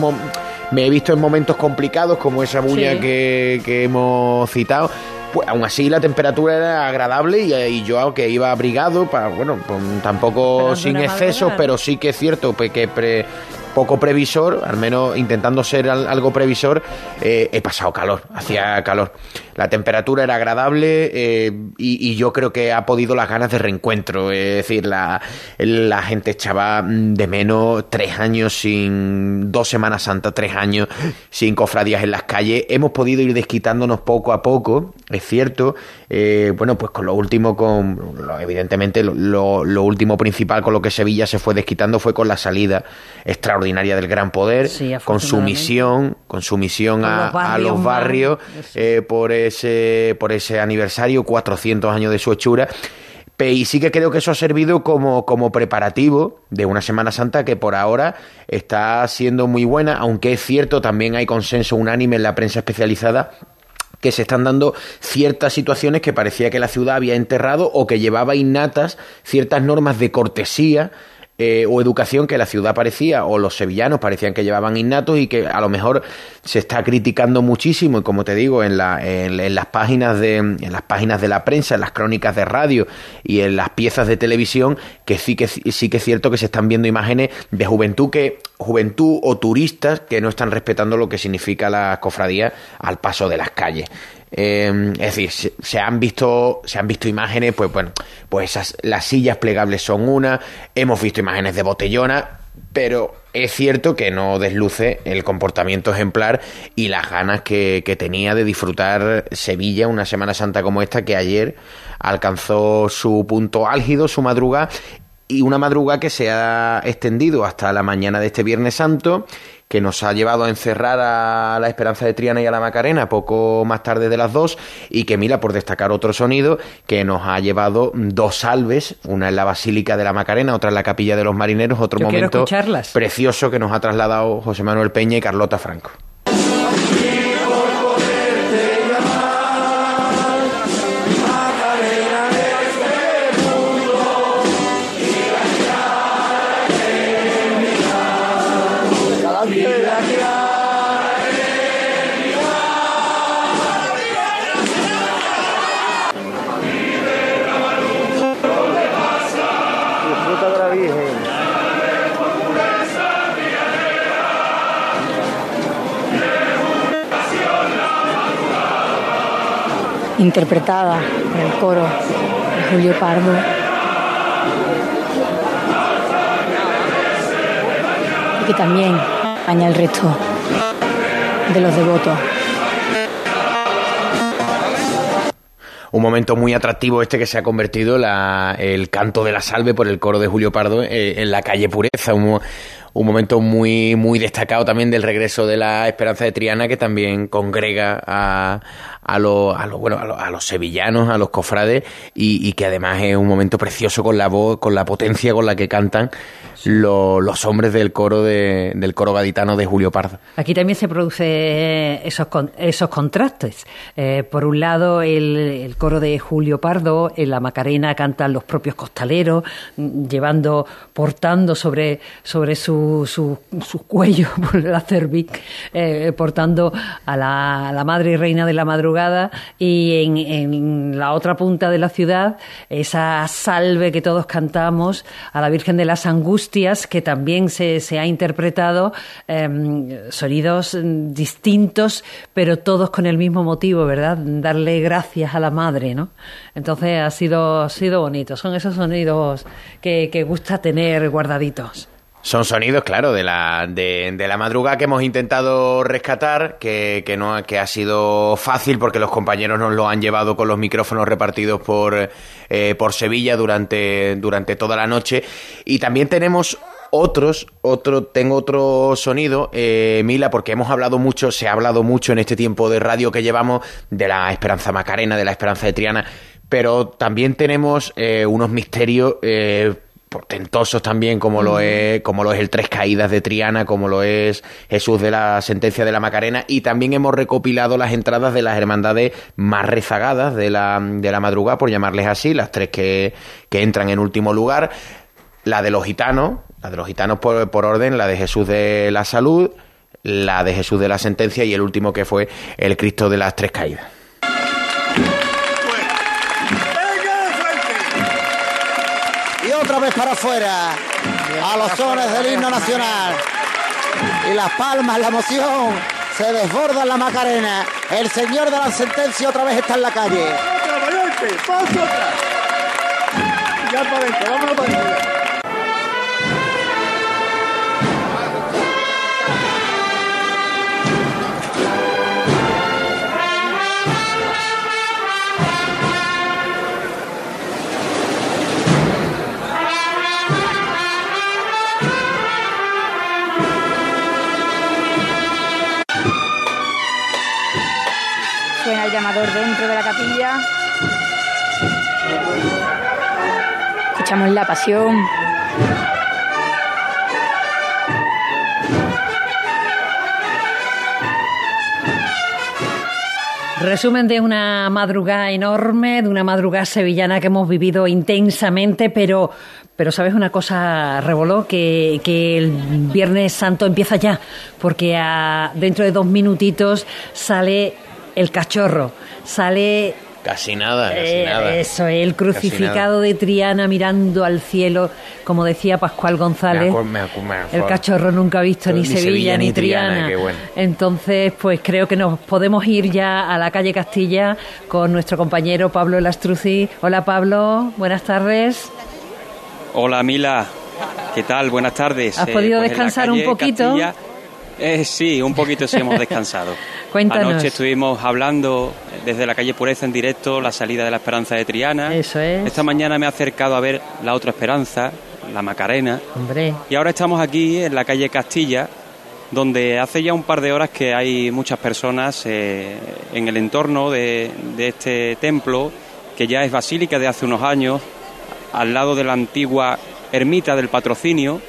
me he visto en momentos complicados como esa bulla que, hemos citado pues aún así la temperatura era agradable y, yo aunque iba abrigado para bueno pues, tampoco sin excesos pero sí que es cierto pues, que poco previsor, al menos intentando ser algo previsor, eh, he pasado calor, hacía calor. La temperatura era agradable eh, y, yo creo que ha podido las ganas de reencuentro. Es decir, la, la gente echaba de menos tres años sin, dos Semanas Santas, tres años sin cofradías en las calles. Hemos podido ir desquitándonos poco a poco, es cierto. Eh, bueno, pues con lo último, con evidentemente lo, lo, último principal con lo que Sevilla se fue desquitando fue con la salida extraordinaria del gran poder, con su misión, con su misión a, los barrios, eh, por ese, por ese aniversario, 400 años de su hechura. Y sí que creo que eso ha servido como, como preparativo de una Semana Santa que por ahora está siendo muy buena, aunque es cierto, también hay consenso unánime en la prensa especializada que se están dando ciertas situaciones que parecía que la ciudad había enterrado o que llevaba innatas ciertas normas de cortesía eh, o educación que la ciudad parecía, o los sevillanos parecían que llevaban innatos y que a lo mejor se está criticando muchísimo, y como te digo, en, la, en, las páginas de, en las páginas de la prensa, en las crónicas de radio y en las piezas de televisión, que sí que sí que es cierto que se están viendo imágenes de juventud que, juventud o turistas que no están respetando lo que significa la cofradía al paso de las calles. Em, es decir, se, han visto, se han visto imágenes, pues bueno, pues esas, las sillas plegables son una, hemos visto imágenes de botellona, pero es cierto que no desluce el comportamiento ejemplar y las ganas que, que, tenía de disfrutar Sevilla una Semana Santa como esta que ayer alcanzó su punto álgido, su madrugada y una madrugada que se ha extendido hasta la mañana de este Viernes Santo que nos ha llevado a encerrar a la Esperanza de Triana y a la Macarena poco más tarde de las dos y que mira por destacar otro sonido que nos ha llevado dos salves, una en la Basílica de la Macarena, otra en la Capilla de los Marineros, otro Yo momento precioso que nos ha trasladado José Manuel Peña y Carlota Franco. Interpretada por el coro de Julio Pardo. Y que también añade el resto de los devotos. Un momento muy atractivo este que se ha convertido la- el canto de la salve por el coro de Julio Pardo eh, en la calle Pureza. Un, mo- un momento muy, muy destacado también del regreso de la Esperanza de Triana que también congrega a, a, los, a, los, bueno, a, los, a los sevillanos, a los cofrades y, y que además es un momento precioso con la voz, con la potencia con la que cantan lo- los hombres del coro de, del coro gaditano de Julio Pardo. Aquí también se produce esos, esos contrastes. Eh, por un lado, el, el coro de Julio Pardo, en la Macarena cantan los propios costaleros, mm, llevando, portando sobre, sobre su, su, su cuello, por la cervic, eh, portando a la, a la Madre y Reina de la Madrugada, y en, en la otra punta de la ciudad, esa salve que todos cantamos a la Virgen de las Angustias, que también se, se ha interpretado eh, sonidos distintos, pero todos con el mismo motivo, ¿verdad? Darle gracias a la Madre, ¿no? Entonces ha sido, ha sido bonito. Son esos sonidos que, que gusta tener guardaditos. Son sonidos, claro, de la, de, de la madrugada que hemos intentado rescatar, que, que no que ha sido fácil porque los compañeros nos lo han llevado con los micrófonos repartidos por, eh, por Sevilla durante, durante toda la noche. Y también tenemos otros, otro, tengo otro sonido, eh, Mila, porque hemos hablado mucho, se ha hablado mucho en este tiempo de radio que llevamos de la Esperanza Macarena, de la Esperanza de Triana, pero también tenemos eh, unos misterios eh, portentosos también, como lo es, como lo es el Tres Caídas de Triana, como lo es Jesús de la Sentencia de la Macarena, y también hemos recopilado las entradas de las hermandades más rezagadas de la, de la madrugada, por llamarles así, las tres que, que entran en último lugar, la de los gitanos, la de los gitanos por, por orden, la de Jesús de la Salud, la de Jesús de la Sentencia y el último que fue el Cristo de las Tres Caídas. Otra para afuera, a los sones del himno nacional. Y las palmas, la emoción, se desborda en la Macarena. El señor de la sentencia otra vez está en la calle. Ya para adentro, vámonos para. El llamador dentro de la capilla. Escuchamos la pasión. Resumen de una madrugada enorme, de una madrugada sevillana que hemos vivido intensamente, pero, pero ¿sabes una cosa, Revoló? Que, que el Viernes Santo empieza ya, porque dentro de dos minutitos sale el cachorro, sale Casi nada, casi eh, nada. eso, el crucificado de Triana mirando al cielo, como decía Pascual González. Me acuer- me acu- me El cachorro nunca ha visto ni, Ni Sevilla, Sevilla, ni ni Triana, Triana. qué bueno. Entonces, pues creo que nos podemos ir ya a la calle Castilla con nuestro compañero Pablo Lastrucci. Hola Pablo, buenas tardes. Hola Mila, ¿qué tal? Buenas tardes. ¿Has Eh, podido pues descansar un poquito? Castilla, eh, sí, un poquito sí hemos descansado. Cuéntanos. Anoche estuvimos hablando desde la calle Pureza en directo la salida de la Esperanza de Triana. Eso es. Esta mañana me he acercado a ver la otra Esperanza, la Macarena. Hombre. Y ahora estamos aquí en la calle Castilla, donde hace ya un par de horas que hay muchas personas eh, en el entorno de, de este templo, que ya es basílica de hace unos años, al lado de la antigua ermita del patrocinio,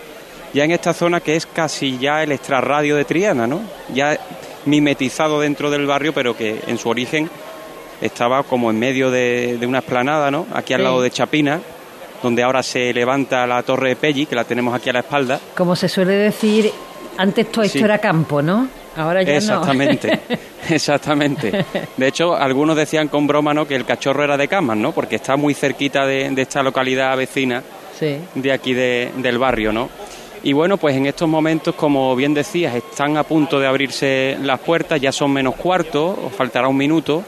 ya en esta zona que es casi ya el extrarradio de Triana, ¿no? Ya mimetizado dentro del barrio, pero que en su origen estaba como en medio de, de una esplanada, ¿no? Aquí al Sí. lado de Chapina, donde ahora se levanta la torre de Pelli, que la tenemos aquí a la espalda. Como se suele decir, antes todo esto Sí. era campo, ¿no? Ahora ya Exactamente, no. exactamente. De hecho, algunos decían con broma, ¿no? Que el cachorro era de Camas, ¿no? Porque está muy cerquita de, de esta localidad vecina sí. de aquí de- del barrio, ¿no? Y bueno, pues en estos momentos, como bien decías, están a punto de abrirse las puertas, ya son menos cuarto, os faltará un minuto,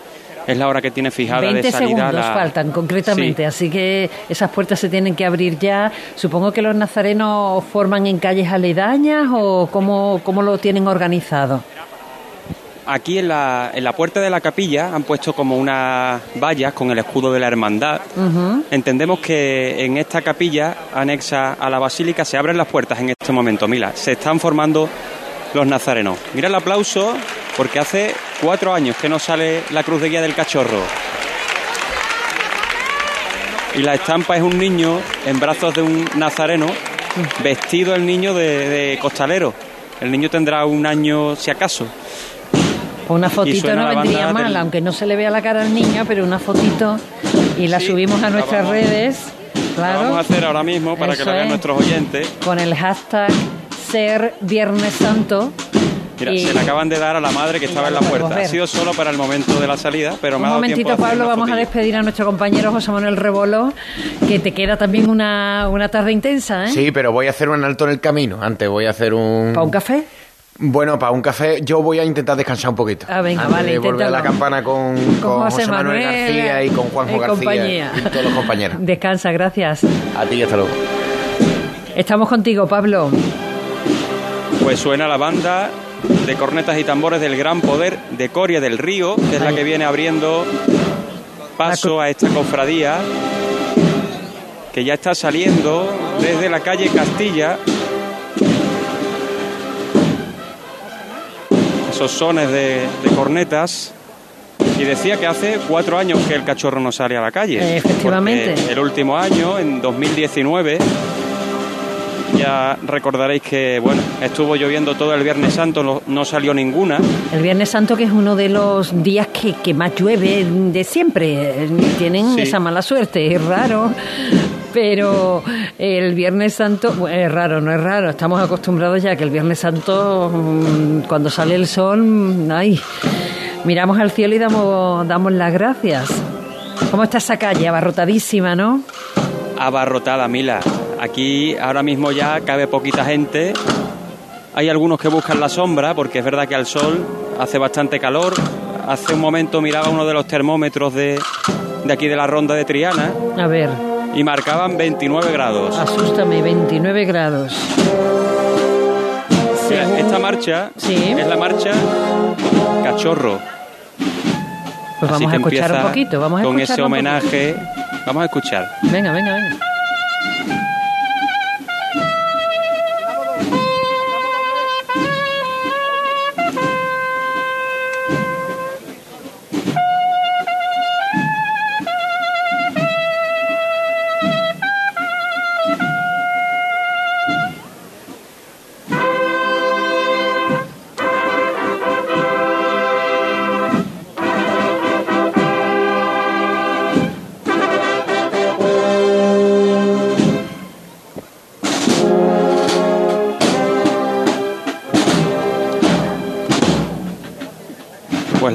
es la hora que tiene fijada 20 de salida. segundos la- faltan concretamente, así que esas puertas se tienen que abrir ya. Supongo que los nazarenos forman en calles aledañas o cómo, cómo lo tienen organizado. Aquí en la, en la puerta de la capilla han puesto como unas vallas con el escudo de la hermandad. Entendemos que en esta capilla anexa a la basílica se abren las puertas en este momento. Mira, se están formando los nazarenos. Mira el aplauso porque hace cuatro años que no sale la cruz de guía del cachorro. Y la estampa es un niño en brazos de un nazareno, vestido el niño de, de costalero. El niño tendrá un año si acaso. Una fotito no la vendría mal, del- aunque no se le vea la cara al niño, pero una fotito y la subimos a nuestras vamos- redes. Claro. Lo vamos a hacer ahora mismo para que Eso lo vean es. nuestros oyentes. Con el hashtag ser Viernes Santo. Mira, Y- se le acaban de dar a la madre que estaba en la puerta. Ha sido solo para el momento de la salida, pero me Un ha dado tiempo momentito, hacer Pablo, vamos a fotilla. despedir a nuestro compañero José Manuel Rebolo, que te queda también una, una tarde intensa, ¿eh? Sí, pero voy a hacer un alto en el camino. Antes voy a hacer un... ¿Para un café? Bueno, para un café yo voy a intentar descansar un poquito. Ah, venga, Antes vale, de volver a la campana con, con José, Manuel, García y con Juanjo y García compañía. y todos los compañeros. Descansa, gracias. A ti, hasta luego. Estamos contigo, Pablo. Pues suena la banda de cornetas y tambores del Gran Poder de Coria del Río, que es la que viene abriendo paso a esta cofradía, que ya está saliendo desde la calle Castilla. Esos sones de, de cornetas. Y decía que hace cuatro años que el cachorro no sale a la calle. Eh, efectivamente. El último año, en 2019, ya recordaréis que, bueno, estuvo lloviendo todo el Viernes Santo, no, no salió ninguna. El Viernes Santo, que es uno de los días que, que más llueve de siempre. Tienen Sí. esa mala suerte, es raro. Pero el Viernes Santo, bueno, es raro, no es raro. Estamos acostumbrados ya que el Viernes Santo, mm, cuando sale el sol, mm, ay, miramos al cielo y damos, damos las gracias. ¿Cómo está esa calle? Abarrotadísima, ¿no? Abarrotada, Mila. Aquí ahora mismo ya cabe poquita gente. Hay algunos que buscan la sombra, porque es verdad que al sol hace bastante calor. Hace un momento miraba uno de los termómetros de, de aquí de la ronda de Triana A ver, y marcaban 29 grados. asústame, 29 grados. Mira, Según- esta marcha es la marcha Cachorro. Pues vamos a escuchar un poquito, vamos a con ese homenaje. Vamos a escuchar. Venga, venga, venga.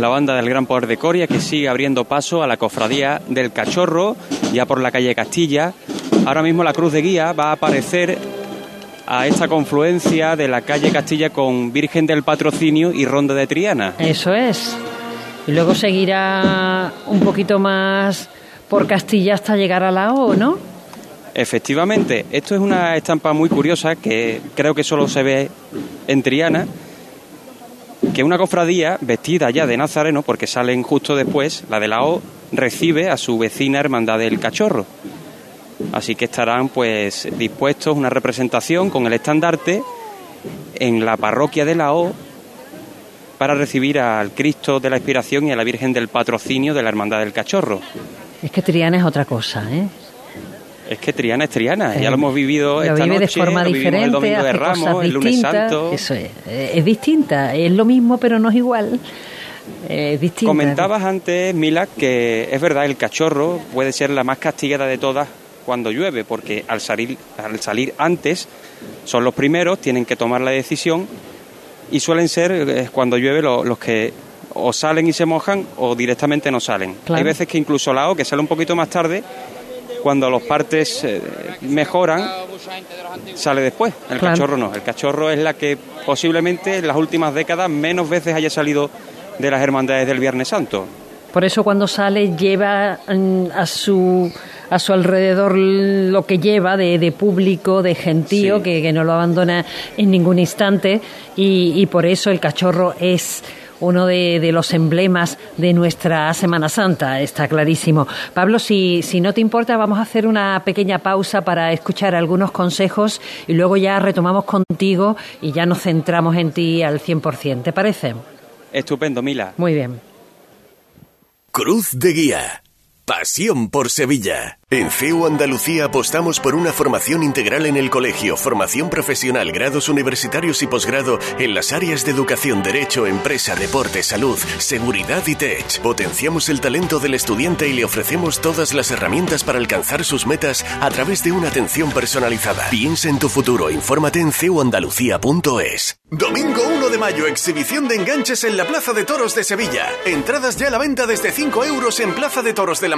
La banda del Gran Poder de Coria que sigue abriendo paso a la cofradía del Cachorro, ya por la calle Castilla. Ahora mismo la cruz de guía va a aparecer a esta confluencia de la calle Castilla con Virgen del Patrocinio y Ronda de Triana. Eso es. Y luego seguirá un poquito más por Castilla hasta llegar a la O, ¿no? Efectivamente, esto es una estampa muy curiosa que creo que solo se ve en Triana, que una cofradía vestida ya de nazareno, porque salen justo después, la de la O, recibe a su vecina hermandad del Cachorro. Así que estarán pues dispuestos una representación con el estandarte en la parroquia de la O para recibir al Cristo de la Inspiración y a la Virgen del Patrocinio de la Hermandad del Cachorro. Es que Triana es otra cosa, ¿eh? Es que Triana es Triana, Eh, ya lo hemos vivido Lo esta vive noche, de forma lo diferente, el Domingo de Ramos, el Lunes. Santo. Eso es, eh, es distinta, es lo mismo pero no es igual. Eh, Es distinta. Comentabas antes, Mila, que es verdad, el cachorro puede ser la más castigada de todas cuando llueve, porque al salir, al salir antes son los primeros, tienen que tomar la decisión y suelen ser eh, cuando llueve lo- los que o salen y se mojan o directamente no salen. Claro. Hay veces que incluso la O, que sale un poquito más tarde, cuando los partes eh, mejoran, sale después. El Claro. cachorro no. El cachorro es la que posiblemente en las últimas décadas menos veces haya salido de las hermandades del Viernes Santo. Por eso cuando sale lleva mm, a su a su alrededor lo que lleva de, de público, de gentío, Sí. que, que no lo abandona en ningún instante y, y por eso el cachorro es uno de, de los emblemas de nuestra Semana Santa, está clarísimo. Pablo, si, si no te importa, vamos a hacer una pequeña pausa para escuchar algunos consejos y luego ya retomamos contigo y ya nos centramos en ti al 100%. ¿Te parece? Estupendo, Mila. Muy bien. Cruz de Guía. Pasión por Sevilla. En CEU Andalucía apostamos por una formación integral en el colegio, formación profesional, grados universitarios y posgrado en las áreas de educación, derecho, empresa, deporte, salud, seguridad y tech. Potenciamos el talento del estudiante y le ofrecemos todas las herramientas para alcanzar sus metas a través de una atención personalizada. Piensa en tu futuro, infórmate en ceuandalucía.es. Domingo 1 de mayo, exhibición de enganches en la Plaza de Toros de Sevilla. Entradas ya a la venta desde 5 euros en plaza de toros de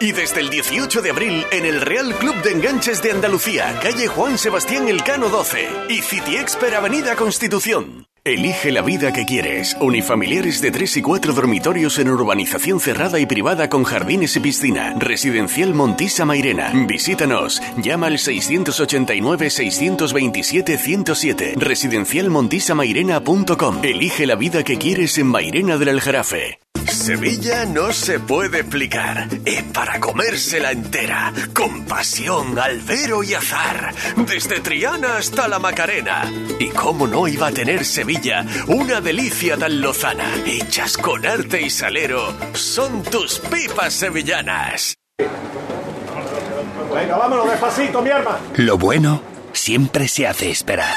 y desde el 18 de abril en el Real Club de Enganches de Andalucía, calle Juan Sebastián Elcano 12 y City Expert Avenida Constitución. Elige la vida que quieres. Unifamiliares de 3 y 4 dormitorios en urbanización cerrada y privada con jardines y piscina. Residencial Montisa Mairena. Visítanos. Llama al 689-627-107. Residencialmontisamairena.com. Elige la vida que quieres en Mairena del Aljarafe. Sevilla no se puede explicar. Es para comérsela entera. Con pasión, albero y azar. Desde Triana hasta la Macarena. Y cómo no iba a tener Sevilla una delicia tan lozana. Hechas con arte y salero. Son tus pipas sevillanas. Venga, vámonos despacito, mi arma. Lo bueno siempre se hace esperar.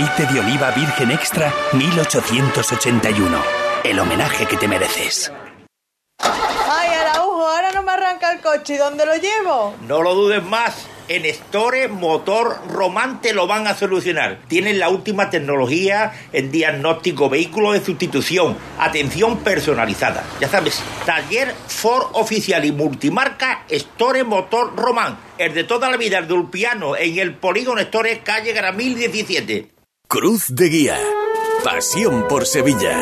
Aceite de oliva virgen extra 1881. El homenaje que te mereces. Ay, Araujo, ahora no me arranca el coche. ¿Y dónde lo llevo? No lo dudes más. En Store Motor Román te lo van a solucionar. Tienen la última tecnología en diagnóstico vehículo de sustitución, atención personalizada. Ya sabes, taller Ford oficial y multimarca Store Motor Román. El de toda la vida, el de Ulpiano, en el polígono Store, calle Gramil 17. Cruz de Guía. Pasión por Sevilla.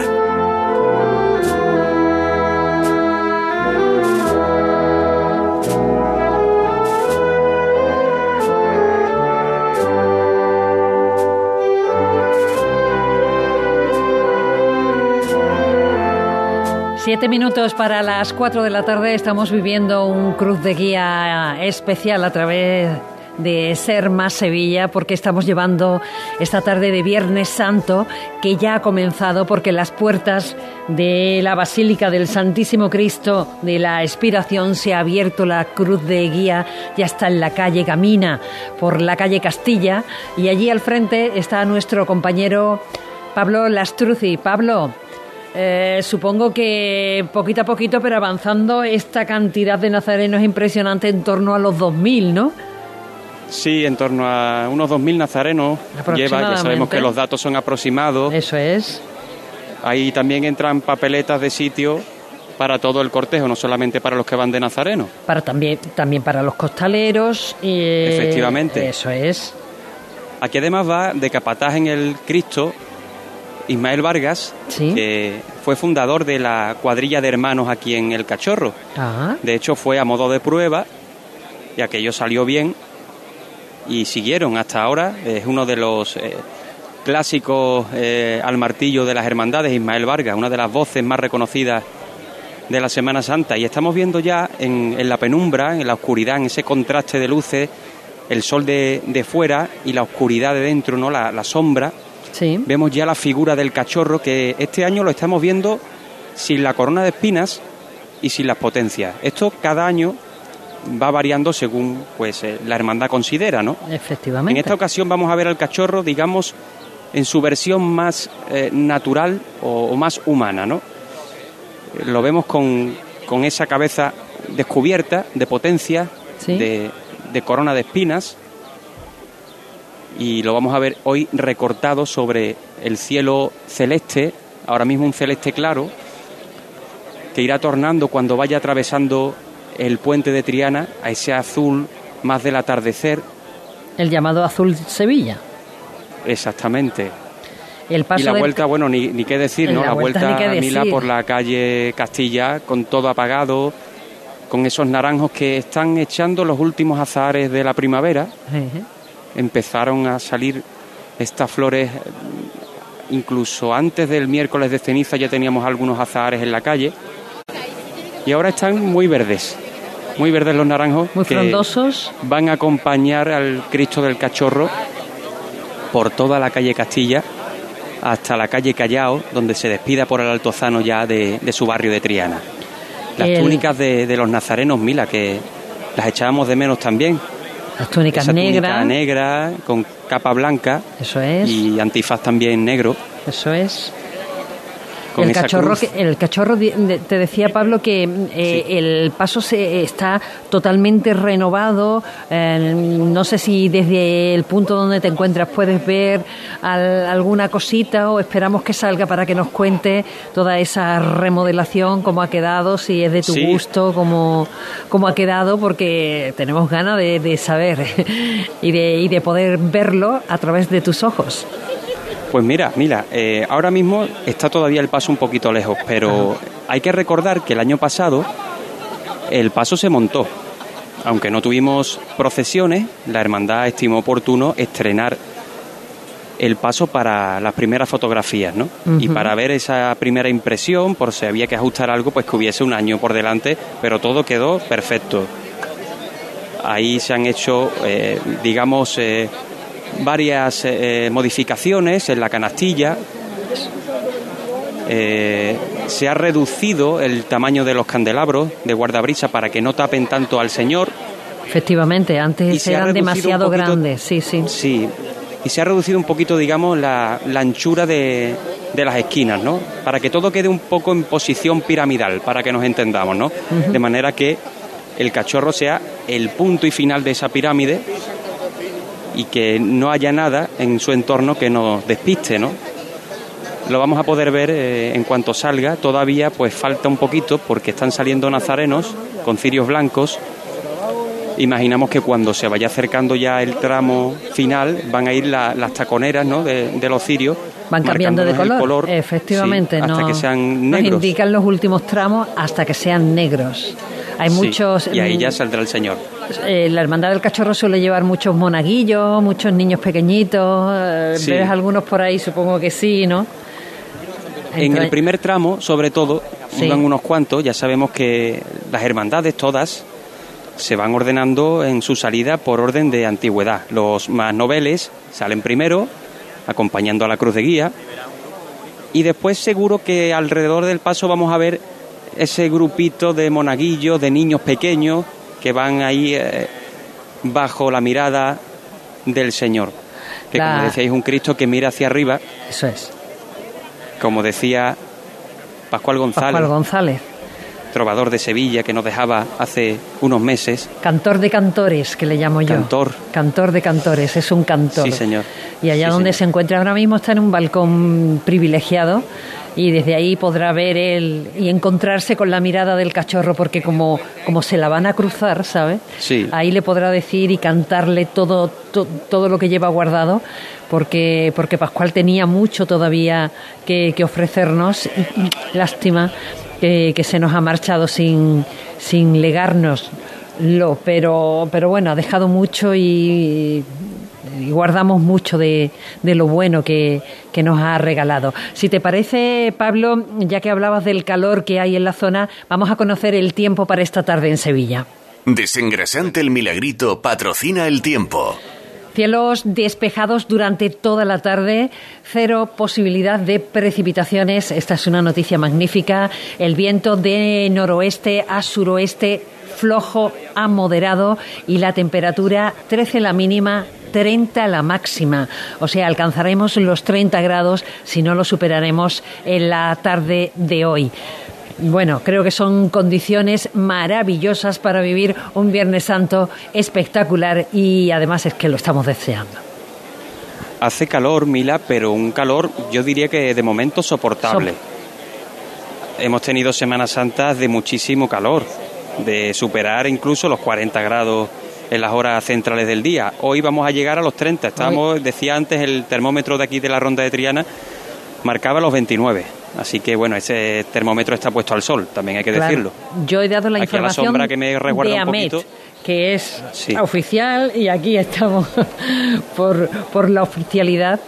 Siete minutos para las cuatro de la tarde. Estamos viviendo un cruz de guía especial a través de Ser Más Sevilla porque estamos llevando esta tarde de Viernes Santo que ya ha comenzado porque las puertas de la Basílica del Santísimo Cristo de la Expiración se ha abierto la cruz de guía, ya está en la calle, camina por la calle Castilla y allí al frente está nuestro compañero Pablo Lastruzzi. Pablo, eh, supongo que poquito a poquito, pero avanzando esta cantidad de nazarenos impresionante en torno a los 2.000, ¿no? Sí, en torno a unos 2.000 nazarenos lleva, Aproximadamente. sabemos que los datos son aproximados. Eso es. Ahí también entran papeletas de sitio para todo el cortejo, no solamente para los que van de nazareno. Para también, también para los costaleros. y, Efectivamente. Eso es. Aquí además va de capataz en el Cristo Ismael Vargas, que fue fundador de la cuadrilla de hermanos aquí en El Cachorro. Ah, De hecho, fue a modo de prueba y aquello salió bien y siguieron hasta ahora. Es uno de los eh, clásico eh, al martillo de las hermandades, Ismael Vargas, una de las voces más reconocidas de la Semana Santa. Y estamos viendo ya en, en la penumbra, en la oscuridad, en ese contraste de luces, el sol de, de fuera y la oscuridad de dentro, ¿no? la, la sombra. Sí. Vemos ya la figura del cachorro que este año lo estamos viendo sin la corona de espinas y sin las potencias. Esto cada año va variando según pues eh, la hermandad considera, ¿no? Efectivamente. En esta ocasión vamos a ver al cachorro, digamos, en su versión más eh, natural o, o más humana, ¿no? Eh, Lo vemos con, con esa cabeza descubierta de potencia, Sí. de, de corona de espinas, y lo vamos a ver hoy recortado sobre el cielo celeste, ahora mismo un celeste claro, que irá tornando cuando vaya atravesando el puente de Triana a ese azul más del atardecer, El llamado Azul Sevilla. exactamente. El paso y la del- vuelta, bueno, ni, ni qué decir, ¿no? La La, vuelta a Mila por la calle Castilla, con todo apagado, con esos naranjos que están echando los últimos azahares de la primavera. Empezaron a salir estas flores, incluso antes del miércoles de ceniza ya teníamos algunos azahares en la calle. Y ahora están muy verdes, muy verdes los naranjos. Muy que frondosos. Van a acompañar al Cristo del Cachorro por toda la calle Castilla hasta la calle Callao, donde se despida por el Altozano ya de, de su barrio de Triana. Las El- túnicas de, de los nazarenos Mila, que las echábamos de menos también. Las túnicas Esa túnica negras. negra con capa blanca. Eso es. Y antifaz también negro. Eso es. Con el esa cachorro, cruz. que- el cachorro te decía Pablo que eh, el paso se está totalmente renovado. eh, no sé si desde el punto donde te encuentras puedes ver al- alguna cosita o esperamos que salga para que nos cuente toda esa remodelación, cómo ha quedado, si es de tu Sí. gusto, cómo, cómo ha quedado, porque tenemos ganas de, de saber y de, y de poder verlo a través de tus ojos. Pues mira, mira, eh, ahora mismo está todavía el paso un poquito lejos, pero hay que recordar que el año pasado el paso se montó. Aunque no tuvimos procesiones, la hermandad estimó oportuno estrenar el paso para las primeras fotografías, ¿no? Y para ver esa primera impresión, por si había que ajustar algo, pues que hubiese un año por delante, pero todo quedó perfecto. Ahí se han hecho, eh, digamos, eh, varias eh, modificaciones en la canastilla. Eh, se ha reducido el tamaño de los candelabros de guardabrisa para que no tapen tanto al señor. Efectivamente, antes se eran demasiado poquito- grandes, sí, sí. Sí, y se ha reducido un poquito, digamos, la, la anchura de, de las esquinas, ¿no? Para que todo quede un poco en posición piramidal, para que nos entendamos, ¿no? De manera que el cachorro sea el punto y final de esa pirámide y que no haya nada en su entorno que nos despiste, ¿no? Lo vamos a poder ver eh, en cuanto salga. Todavía pues falta un poquito porque están saliendo nazarenos con cirios blancos. Imaginamos que cuando se vaya acercando ya el tramo final van a ir la- las taconeras ¿no? de, de los cirios. Van cambiando de color, el efectivamente. sí, hasta no- que sean Nos negros. indican los últimos tramos hasta que sean negros. Hay Sí, muchos. y ahí mm, ya saldrá el señor. Eh, la hermandad del cachorro suele llevar muchos monaguillos, muchos niños pequeñitos. eh, Sí. ¿Ves algunos por ahí? Supongo que sí, ¿no? En el primer tramo, sobre todo, Sí. unos cuantos. Ya sabemos que las hermandades todas se van ordenando en su salida por orden de antigüedad. Los más noveles salen primero, acompañando a la cruz de guía. Y después seguro que alrededor del paso vamos a ver ese grupito de monaguillos, de niños pequeños, que van ahí eh, bajo la mirada del Señor. Que La- como decíais, un Cristo que mira hacia arriba. Eso es. Como decía Pascual González, Pascual González, trovador de Sevilla, que nos dejaba hace unos meses. cantor de cantores, que le llamo yo. Cantor. Cantor de cantores, es un cantor. Sí, señor. Y allá Sí, donde señor. se encuentra ahora mismo está en un balcón privilegiado y desde ahí podrá ver él y encontrarse con la mirada del cachorro porque como, como se la van a cruzar, ¿sabe? Sí. Ahí le podrá decir y cantarle todo, to- todo lo que lleva guardado porque, porque Pascual tenía mucho todavía que, que ofrecernos. Lástima que, que se nos ha marchado sin, sin legárnoslo, pero, pero bueno, ha dejado mucho y, y guardamos mucho de, de lo bueno que, que nos ha regalado. Si te parece, Pablo, ya que hablabas del calor que hay en la zona, vamos a conocer el tiempo para esta tarde en Sevilla. Desengrasante el milagrito patrocina el tiempo. Cielos despejados durante toda la tarde, cero posibilidad de precipitaciones. Esta es una noticia magnífica. El viento de noroeste a suroeste flojo a moderado y la temperatura 13 la mínima, 30 la máxima. O sea, alcanzaremos los 30 grados si no lo superaremos en la tarde de hoy. Bueno, creo que son condiciones maravillosas para vivir un Viernes Santo espectacular y además es que lo estamos deseando. Hace calor, Mila, pero un calor yo diría que de momento soportable. Hemos tenido Semanas Santas de muchísimo calor, de superar incluso los 40 grados en las horas centrales del día. Hoy vamos a llegar a los 30. Estábamos, decía antes, el termómetro de aquí de la Ronda de Triana marcaba los 29. Así que bueno, ese termómetro está puesto al sol, también hay que Claro. decirlo. Yo he dado la Aquí a la información sombra que me resguarda de un poquito. que es Sí. oficial y aquí estamos por, por la oficialidad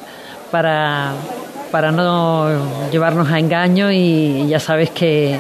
para, para no llevarnos a engaño y ya sabes que